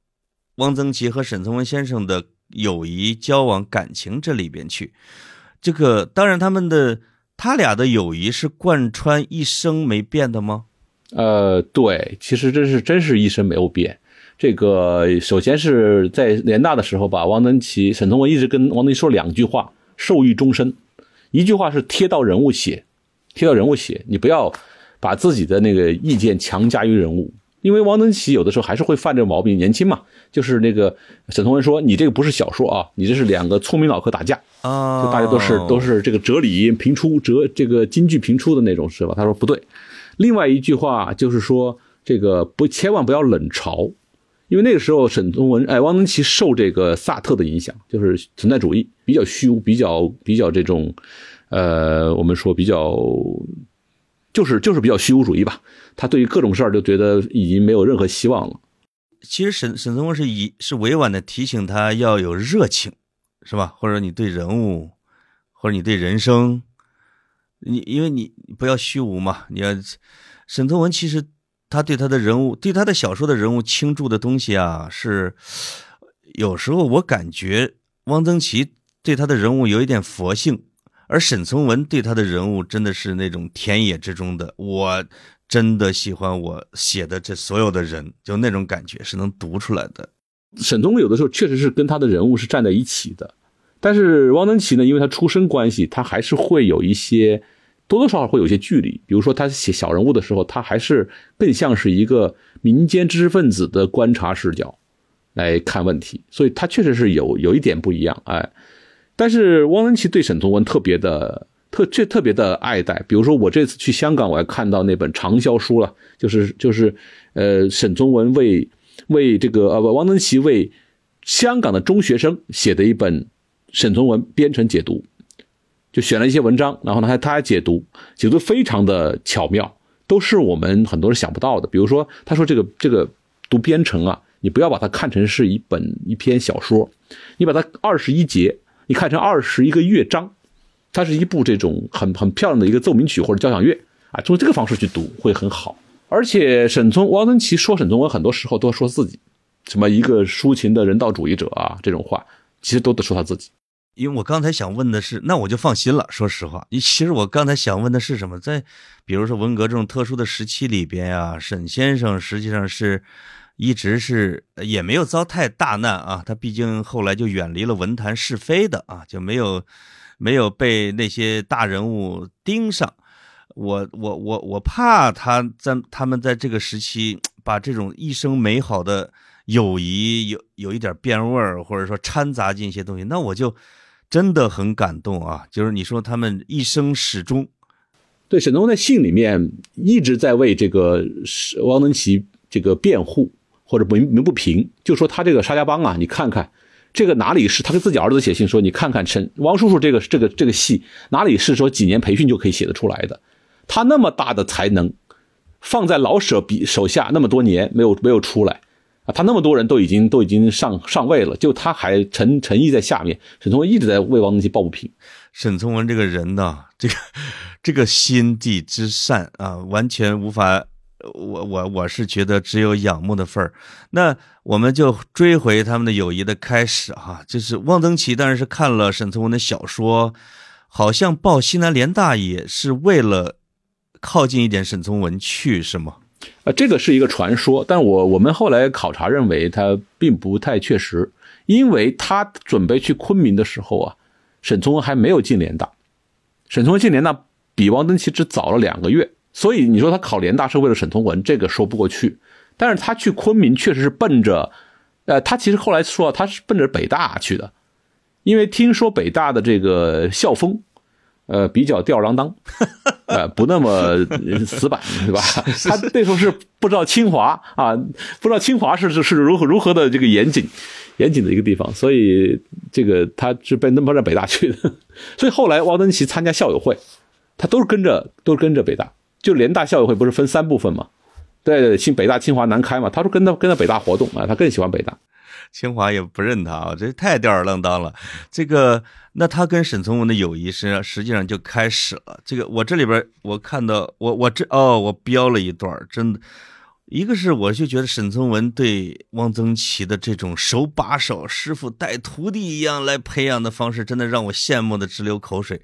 S1: 汪曾祺和沈从文先生的友谊、交往、感情这里边去。这个当然他们的他俩的友谊是贯穿一生没变的吗？
S2: 呃，对，其实这是真是一生没有变。这个首先是在联大的时候吧，王登奇、沈从文一直跟王登奇说两句话：受益终身。一句话是贴到人物写，贴到人物写，你不要把自己的那个意见强加于人物。因为王登奇有的时候还是会犯这个毛病，年轻嘛，就是那个沈从文说：“你这个不是小说啊，你这是两个聪明脑壳打架
S1: 啊，
S2: 就大家都是都是这个哲理评出哲这个京剧评出的那种是吧？”他说不对。另外一句话就是说，这个不千万不要冷嘲。因为那个时候，沈从文哎，汪曾祺受这个萨特的影响，就是存在主义，比较虚无，比较比较这种，呃，我们说比较，就是就是比较虚无主义吧。他对于各种事儿就觉得已经没有任何希望了。
S1: 其实沈沈从文是以是委婉的提醒他要有热情，是吧？或者你对人物，或者你对人生，你因为你不要虚无嘛。你要沈从文其实。他对他的人物，对他的小说的人物倾注的东西啊，是有时候我感觉汪曾祺对他的人物有一点佛性，而沈从文对他的人物真的是那种田野之中的。我真的喜欢我写的这所有的人，就那种感觉是能读出来的。
S2: 沈从文有的时候确实是跟他的人物是站在一起的，但是汪曾祺呢，因为他出身关系，他还是会有一些。多多少少会有些距离，比如说他写小人物的时候，他还是更像是一个民间知识分子的观察视角来看问题，所以他确实是有有一点不一样，哎。但是汪曾祺对沈从文特别的特这特别的爱戴，比如说我这次去香港，我还看到那本畅销书了，就是就是呃沈从文为为这个呃汪曾祺为香港的中学生写的一本沈从文编程解读。就选了一些文章，然后呢，他他还解读，解读非常的巧妙，都是我们很多人想不到的。比如说，他说这个这个读编程啊，你不要把它看成是一本一篇小说，你把它二十一节，你看成二十一个乐章，它是一部这种很很漂亮的一个奏鸣曲或者交响乐啊，用这个方式去读会很好。而且沈从汪曾祺说沈从文很多时候都说自己，什么一个抒情的人道主义者啊这种话，其实都得说他自己。
S1: 因为我刚才想问的是，那我就放心了。说实话，其实我刚才想问的是什么？在比如说文革这种特殊的时期里边呀，沈先生实际上是一直是也没有遭太大难啊。他毕竟后来就远离了文坛是非的啊，就没有没有被那些大人物盯上。我我我我怕他在他们在这个时期把这种一生美好的友谊有有一点变味儿，或者说掺杂进一些东西，那我就。真的很感动啊！就是你说他们一生始终，
S2: 对沈从文在信里面一直在为这个汪曾祺这个辩护，或者鸣鸣不平，就说他这个沙家浜啊，你看看这个哪里是他给自己儿子写信说，你看看陈汪叔叔这个这个这个戏哪里是说几年培训就可以写得出来的？他那么大的才能，放在老舍笔手下那么多年没有没有出来。啊，他那么多人都已经都已经上上位了，就他还沉沉毅在下面，沈从文一直在为王曾祺抱不平。
S1: 沈从文这个人呢，这个这个心地之善啊，完全无法，我我我是觉得只有仰慕的份儿。那我们就追回他们的友谊的开始哈，就是汪曾祺当然是看了沈从文的小说，好像报西南联大也是为了靠近一点沈从文去，是吗？
S2: 啊，这个是一个传说，但我我们后来考察认为它并不太确实，因为他准备去昆明的时候啊，沈从文还没有进联大，沈从文进联大比汪曾祺只早了两个月，所以你说他考联大是为了沈从文，这个说不过去。但是他去昆明确实是奔着，呃，他其实后来说他是奔着北大去的，因为听说北大的这个校风。呃，比较吊儿郎当，呃，不那么死板，对吧？他那时候是不知道清华啊，不知道清华是是是如何如何的这个严谨，严谨的一个地方，所以这个他是被那么着北大去的。所以后来汪曾祺参加校友会，他都是跟着都是跟着北大，就联大校友会不是分三部分嘛？对对，清北大、清华、南开嘛，他说跟着跟着北大活动啊，他更喜欢北大。
S1: 清华也不认他啊，这太吊儿郎当了。这个，那他跟沈从文的友谊是实际上就开始了。这个，我这里边我看到，我我这哦，我标了一段，真的，一个是我就觉得沈从文对汪曾祺的这种手把手、师傅带徒弟一样来培养的方式，真的让我羡慕的直流口水。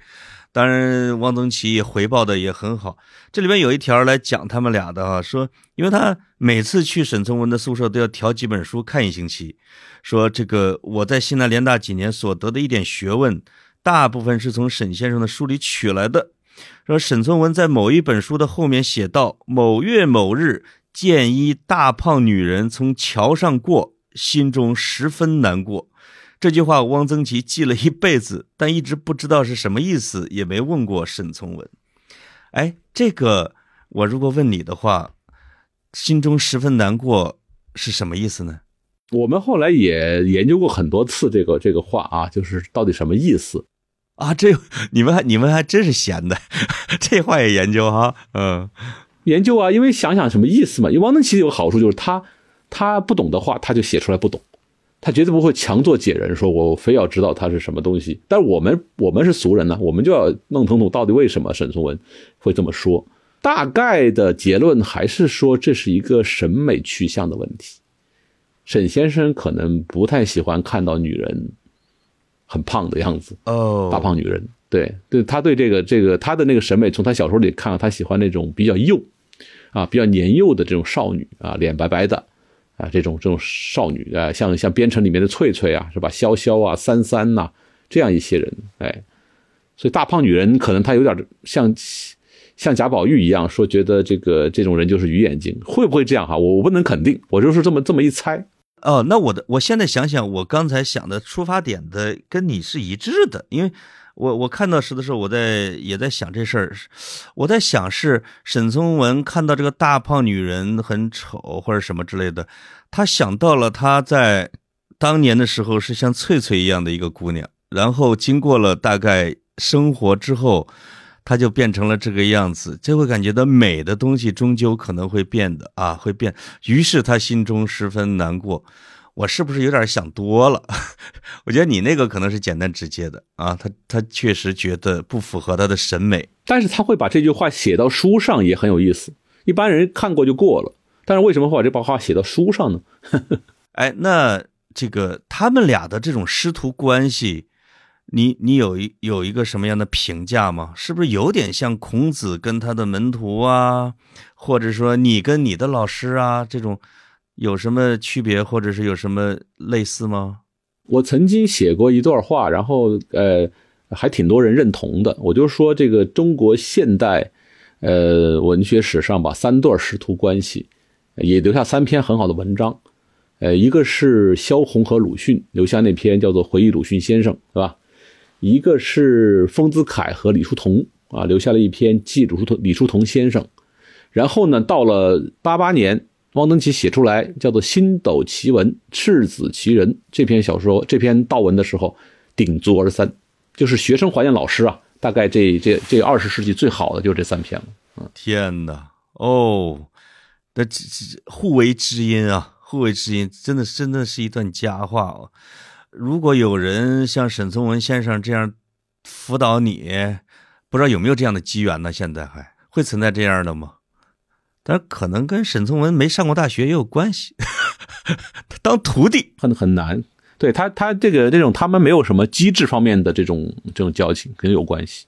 S1: 当然，汪曾祺也回报的也很好。这里边有一条来讲他们俩的啊，说因为他每次去沈从文的宿舍都要挑几本书看一星期，说这个我在西南联大几年所得的一点学问，大部分是从沈先生的书里取来的。说沈从文在某一本书的后面写道：“某月某日，见一大胖女人从桥上过，心中十分难过。”这句话汪曾祺记了一辈子，但一直不知道是什么意思，也没问过沈从文。哎，这个我如果问你的话，心中十分难过是什么意思呢？
S2: 我们后来也研究过很多次这个这个话啊，就是到底什么意思
S1: 啊？这你们还你们还真是闲的，这话也研究哈？嗯，
S2: 研究啊，因为想想什么意思嘛。因为汪曾祺有个好处就是他他不懂的话，他就写出来不懂。他绝对不会强作解人，说我非要知道他是什么东西。但是我们我们是俗人呢，我们就要弄清楚到底为什么沈从文会这么说。大概的结论还是说这是一个审美趋向的问题。沈先生可能不太喜欢看到女人很胖的样子
S1: 哦，
S2: 大胖女人。对对，他对这个这个他的那个审美，从他小说里看，他喜欢那种比较幼啊，比较年幼的这种少女啊，脸白白的。啊，这种这种少女啊，像像编程里面的翠翠啊，是吧？潇潇啊，三三呐，这样一些人，哎，所以大胖女人可能她有点像像贾宝玉一样，说觉得这个这种人就是鱼眼睛，会不会这样哈？我我不能肯定，我就是这么这么一猜。
S1: 哦，那我的我现在想想，我刚才想的出发点的跟你是一致的，因为。我我看到时的时候，我在也在想这事儿，我在想是沈从文看到这个大胖女人很丑或者什么之类的，他想到了他在当年的时候是像翠翠一样的一个姑娘，然后经过了大概生活之后，她就变成了这个样子，就会感觉到美的东西终究可能会变的啊，会变，于是他心中十分难过。我是不是有点想多了？我觉得你那个可能是简单直接的啊，他他确实觉得不符合他的审美，
S2: 但是他会把这句话写到书上也很有意思。一般人看过就过了，但是为什么会把这把话写到书上呢？
S1: 哎，那这个他们俩的这种师徒关系，你你有一有一个什么样的评价吗？是不是有点像孔子跟他的门徒啊，或者说你跟你的老师啊这种？有什么区别，或者是有什么类似吗？
S2: 我曾经写过一段话，然后呃，还挺多人认同的。我就说这个中国现代呃文学史上吧，三段师徒关系，也留下三篇很好的文章。呃，一个是萧红和鲁迅留下那篇叫做《回忆鲁迅先生》，是吧？一个是丰子恺和李叔同啊，留下了一篇《记鲁叔同李叔同先生》。然后呢，到了八八年。汪曾祺写出来叫做《星斗奇文·赤子奇人》这篇小说，这篇悼文的时候，鼎足而三，就是学生怀念老师啊。大概这这这二十世纪最好的就这三篇了。
S1: 嗯，天哪，哦，这这互为知音啊，互为知音，真的真的是一段佳话哦。如果有人像沈从文先生这样辅导你，不知道有没有这样的机缘呢？现在还会存在这样的吗？但可能跟沈从文没上过大学也有关系，当徒弟
S2: 很很难。对他，他这个这种他们没有什么机制方面的这种这种交情，肯定有关系。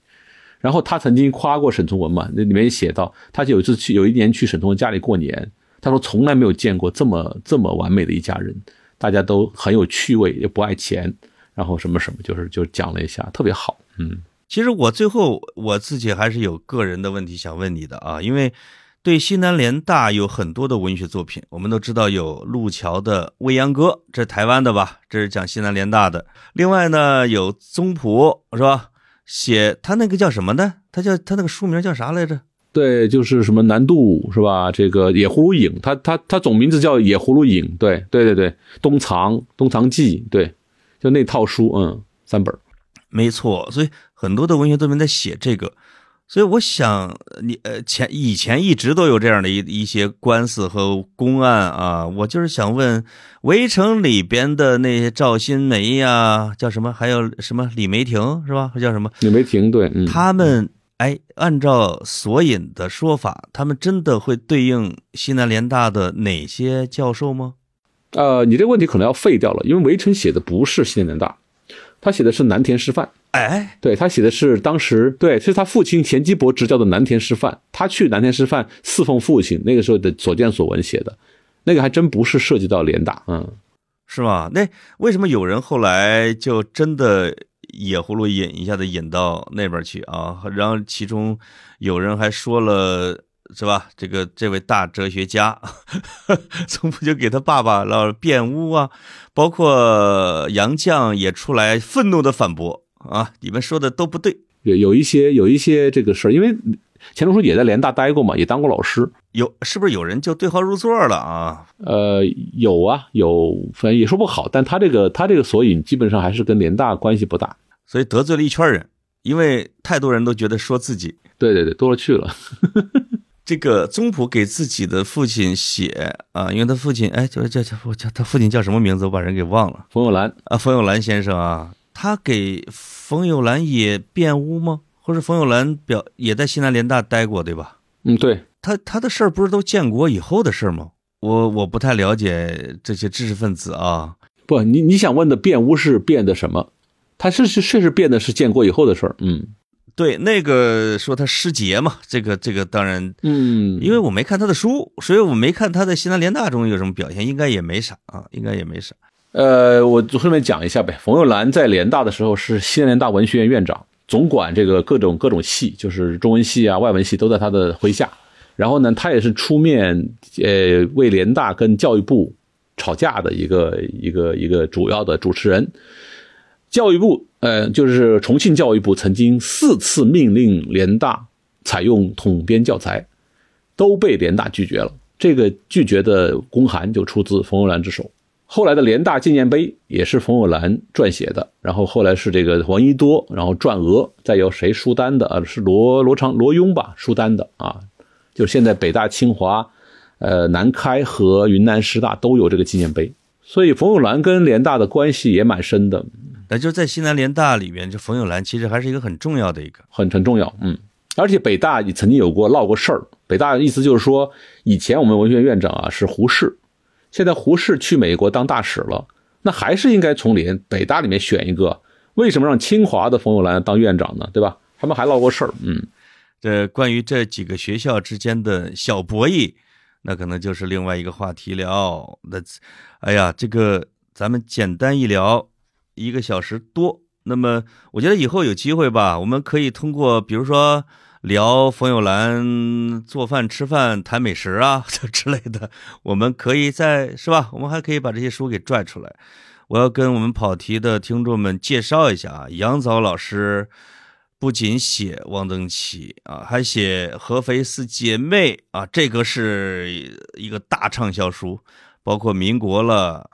S2: 然后他曾经夸过沈从文嘛，那里面写到，他就有一次去有一年去沈从文家里过年，他说从来没有见过这么这么完美的一家人，大家都很有趣味，也不爱钱，然后什么什么，就是就讲了一下，特别好。嗯，
S1: 其实我最后我自己还是有个人的问题想问你的啊，因为。对西南联大有很多的文学作品，我们都知道有路桥的《未央歌》，这是台湾的吧？这是讲西南联大的。另外呢，有宗璞是吧？写他那个叫什么呢？他叫他那个书名叫啥来着？
S2: 对，就是什么南渡是吧？这个《野葫芦影》，他他他总名字叫《野葫芦影》。对对对对，东藏东藏记，对，就那套书，嗯，三本，
S1: 没错。所以很多的文学作品在写这个。所以我想，你呃前以前一直都有这样的一一些官司和公案啊，我就是想问，《围城》里边的那些赵新梅呀，叫什么？还有什么李梅婷是吧？叫什么？
S2: 李梅婷对，
S1: 他们哎，按照索引的说法，他们真的会对应西南联大的哪些教授吗？
S2: 呃，你这个问题可能要废掉了，因为《围城》写的不是西南联大，他写的是南田师范。
S1: 哎，
S2: 对他写的是当时对，是他父亲钱基博执教的南田师范，他去南田师范侍奉父亲，那个时候的所见所闻写的，那个还真不是涉及到联大，嗯，
S1: 是吗？那为什么有人后来就真的野葫芦引一下子引到那边去啊？然后其中有人还说了。是吧？这个这位大哲学家，从不就给他爸爸老辩污啊？包括杨绛也出来愤怒的反驳啊！你们说的都不对。
S2: 有有一些有一些这个事儿，因为钱钟书也在联大待过嘛，也当过老师。
S1: 有是不是有人就对号入座了啊？
S2: 呃，有啊，有，反正也说不好。但他这个他这个索引基本上还是跟联大关系不大，
S1: 所以得罪了一圈人，因为太多人都觉得说自己。
S2: 对对对，多了去了。
S1: 这个宗璞给自己的父亲写啊，因为他父亲哎，叫叫叫叫他父亲叫什么名字？我把人给忘了。
S2: 冯友兰
S1: 啊，冯友兰先生啊，他给冯友兰也辩污吗？或者冯友兰表也在西南联大待过，对吧？
S2: 嗯，对
S1: 他他的事儿不是都建国以后的事吗？我我不太了解这些知识分子啊。
S2: 不，你你想问的辩污是辩的什么？他是是确实辩的是建国以后的事儿。嗯。
S1: 对，那个说他失节嘛，这个这个当然，
S2: 嗯，
S1: 因为我没看他的书，所以我没看他在西南联大中有什么表现，应该也没啥啊，应该也没啥。
S2: 呃，我顺便讲一下呗，冯友兰在联大的时候是西南联大文学院院长，总管这个各种各种系，就是中文系啊、外文系都在他的麾下。然后呢，他也是出面呃为联大跟教育部吵架的一个一个一个主要的主持人。教育部，呃，就是重庆教育部曾经四次命令联大采用统编教材，都被联大拒绝了。这个拒绝的公函就出自冯友兰之手。后来的联大纪念碑也是冯友兰撰写的，然后后来是这个王一多，然后撰额，再由谁书单的啊？是罗罗长罗庸吧？书单的啊，就现在北大、清华、呃南开和云南师大都有这个纪念碑。所以冯友兰跟联大的关系也蛮深的。
S1: 那就在西南联大里面，这冯友兰其实还是一个很重要的一个，
S2: 很很重要，嗯，而且北大也曾经有过闹过事儿。北大的意思就是说，以前我们文学院院长啊是胡适，现在胡适去美国当大使了，那还是应该从联北大里面选一个。为什么让清华的冯友兰当院长呢？对吧？他们还闹过事儿，嗯。
S1: 这关于这几个学校之间的小博弈，那可能就是另外一个话题了。那，哎呀，这个咱们简单一聊。一个小时多，那么我觉得以后有机会吧，我们可以通过，比如说聊冯友兰做饭、吃饭、谈美食啊 之类的，我们可以在是吧？我们还可以把这些书给拽出来。我要跟我们跑题的听众们介绍一下啊，杨早老师不仅写汪曾祺啊，还写《合肥四姐妹》啊，这个是一个大畅销书，包括民国了。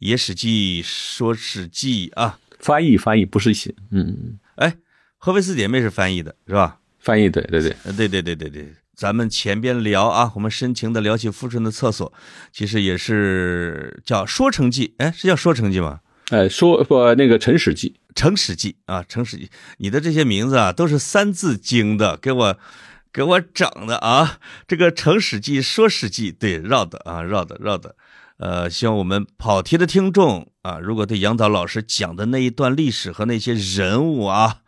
S1: 野史记说史记啊，
S2: 翻译翻译不是写，嗯，
S1: 哎，合肥四姐妹是翻译的，是吧？
S2: 翻译对对对，
S1: 对对对对对，咱们前边聊啊，我们深情的聊起富春的厕所，其实也是叫说成记，哎，是叫说成记吗？
S2: 哎，说不那个陈史记，
S1: 陈史记啊，陈史记，你的这些名字啊都是三字经的，给我给我整的啊，这个成史记说史记，对，绕的啊，绕的绕的。呃，希望我们跑题的听众啊，如果对杨导老师讲的那一段历史和那些人物啊，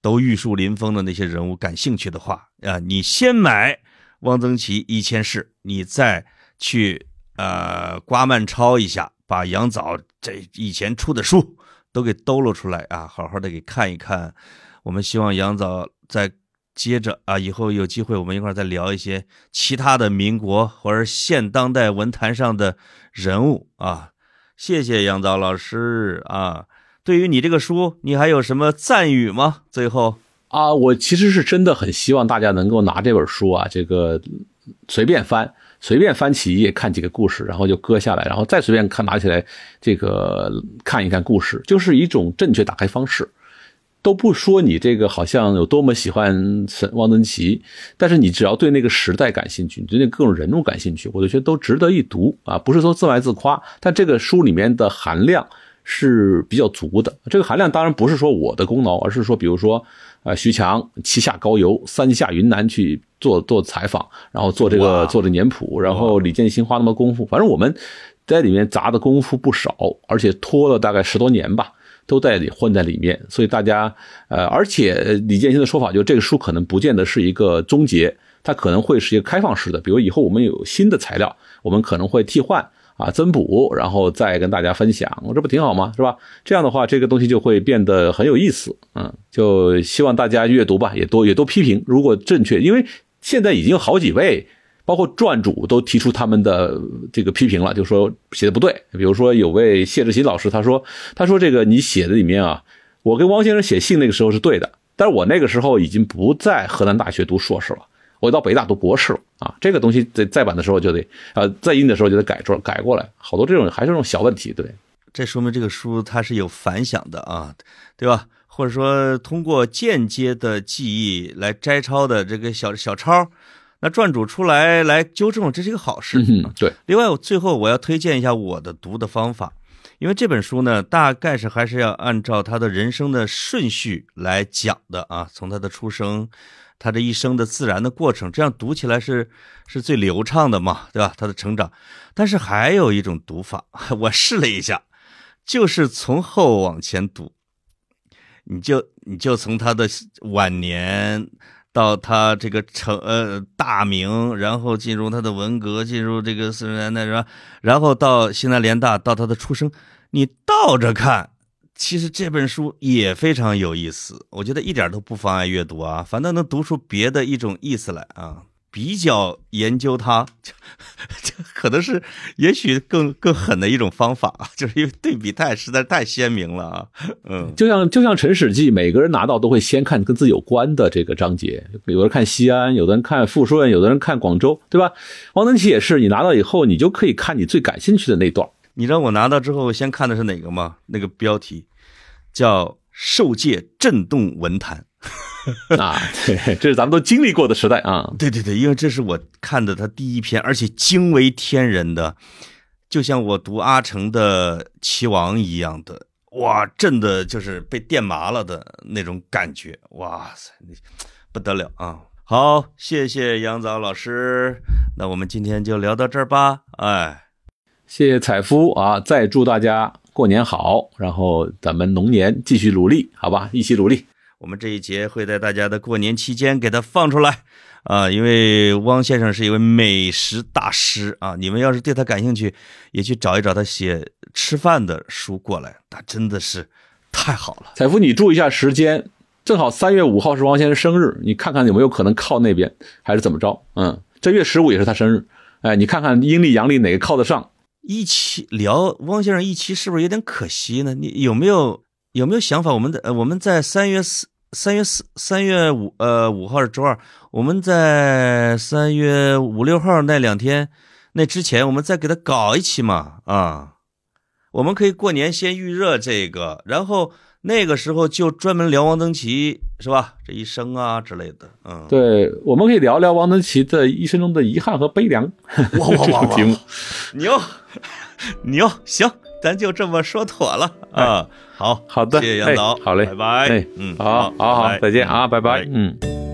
S1: 都玉树临风的那些人物感兴趣的话啊，你先买《汪曾祺一千事》，你再去呃刮慢抄一下，把杨早这以前出的书都给兜了出来啊，好好的给看一看。我们希望杨早在。接着啊，以后有机会我们一块儿再聊一些其他的民国或者现当代文坛上的人物啊。谢谢杨早老师啊。对于你这个书，你还有什么赞誉吗？最后
S2: 啊，我其实是真的很希望大家能够拿这本书啊，这个随便翻，随便翻起一页看几个故事，然后就搁下来，然后再随便看拿起来这个看一看故事，就是一种正确打开方式。都不说你这个好像有多么喜欢汪曾祺，但是你只要对那个时代感兴趣，你对那各种人物感兴趣，我就觉得都值得一读啊！不是说自卖自夸，但这个书里面的含量是比较足的。这个含量当然不是说我的功劳，而是说，比如说，呃，徐强七下高邮，三下云南去做做采访，然后做这个做这年谱，然后李建新花那么功夫，反正我们。在里面砸的功夫不少，而且拖了大概十多年吧，都在里混在里面。所以大家，呃，而且李建新的说法就是这个书可能不见得是一个终结，它可能会是一个开放式的。比如以后我们有新的材料，我们可能会替换啊、增补，然后再跟大家分享，我这不挺好吗？是吧？这样的话，这个东西就会变得很有意思。嗯，就希望大家阅读吧，也多也多批评，如果正确，因为现在已经有好几位。包括撰主都提出他们的这个批评了，就说写的不对。比如说有位谢志新老师，他说：“他说这个你写的里面啊，我跟汪先生写信那个时候是对的，但是我那个时候已经不在河南大学读硕士了，我到北大读博士了啊。这个东西在再版的时候就得呃再印的时候就得改做改过来，好多这种还是这种小问题，对。
S1: 这说明这个书它是有反响的啊，对吧？或者说通过间接的记忆来摘抄的这个小小抄。”那撰主出来来纠正，这是一个好事。
S2: 嗯，对。
S1: 另外，我最后我要推荐一下我的读的方法，因为这本书呢，大概是还是要按照他的人生的顺序来讲的啊，从他的出生，他这一生的自然的过程，这样读起来是是最流畅的嘛，对吧？他的成长。但是还有一种读法，我试了一下，就是从后往前读，你就你就从他的晚年。到他这个成呃大名，然后进入他的文革，进入这个四十年代是吧？然后到西南联大，到他的出生，你倒着看，其实这本书也非常有意思，我觉得一点都不妨碍阅读啊，反倒能读出别的一种意思来啊。比较研究它，就 就可能是也许更更狠的一种方法，就是因为对比太实在太鲜明了啊。嗯，
S2: 就像就像《陈史记》，每个人拿到都会先看跟自己有关的这个章节，有人看西安，有的人看富顺，有的人看广州，对吧？汪曾祺也是，你拿到以后，你就可以看你最感兴趣的那段。
S1: 你知道我拿到之后先看的是哪个吗？那个标题叫《受戒震动文坛》。
S2: 啊，对，这是咱们都经历过的时代啊！
S1: 对对对，因为这是我看的他第一篇，而且惊为天人的，就像我读阿城的《棋王》一样的，哇，震的就是被电麻了的那种感觉，哇塞，不得了啊！好，谢谢杨早老师，那我们今天就聊到这儿吧。哎，
S2: 谢谢采夫啊，再祝大家过年好，然后咱们龙年继续努力，好吧，一起努力。
S1: 我们这一节会在大家的过年期间给它放出来啊，因为汪先生是一位美食大师啊，你们要是对他感兴趣，也去找一找他写吃饭的书过来，那真的是太好了。
S2: 彩夫，你注意一下时间，正好三月五号是汪先生生日，你看看有没有可能靠那边，还是怎么着？嗯，正月十五也是他生日，哎，你看看阴历阳历哪个靠得上？
S1: 一期聊汪先生一期是不是有点可惜呢？你有没有？有没有想法？我们的呃，我们在三月四、三月四、三月五呃五号是周二，我们在三月五六号那两天那之前，我们再给他搞一期嘛啊？我们可以过年先预热这个，然后那个时候就专门聊王登奇是吧？这一生啊之类的，嗯，
S2: 对，我们可以聊聊王登奇的一生中的遗憾和悲凉。
S1: 哇哇哇！
S2: 题目
S1: 牛 牛，行，咱就这么说妥了啊。好
S2: 好的，
S1: 谢谢杨导，
S2: 好嘞，
S1: 拜拜。
S2: 哎，嗯，好，好好，再见啊，拜拜，嗯。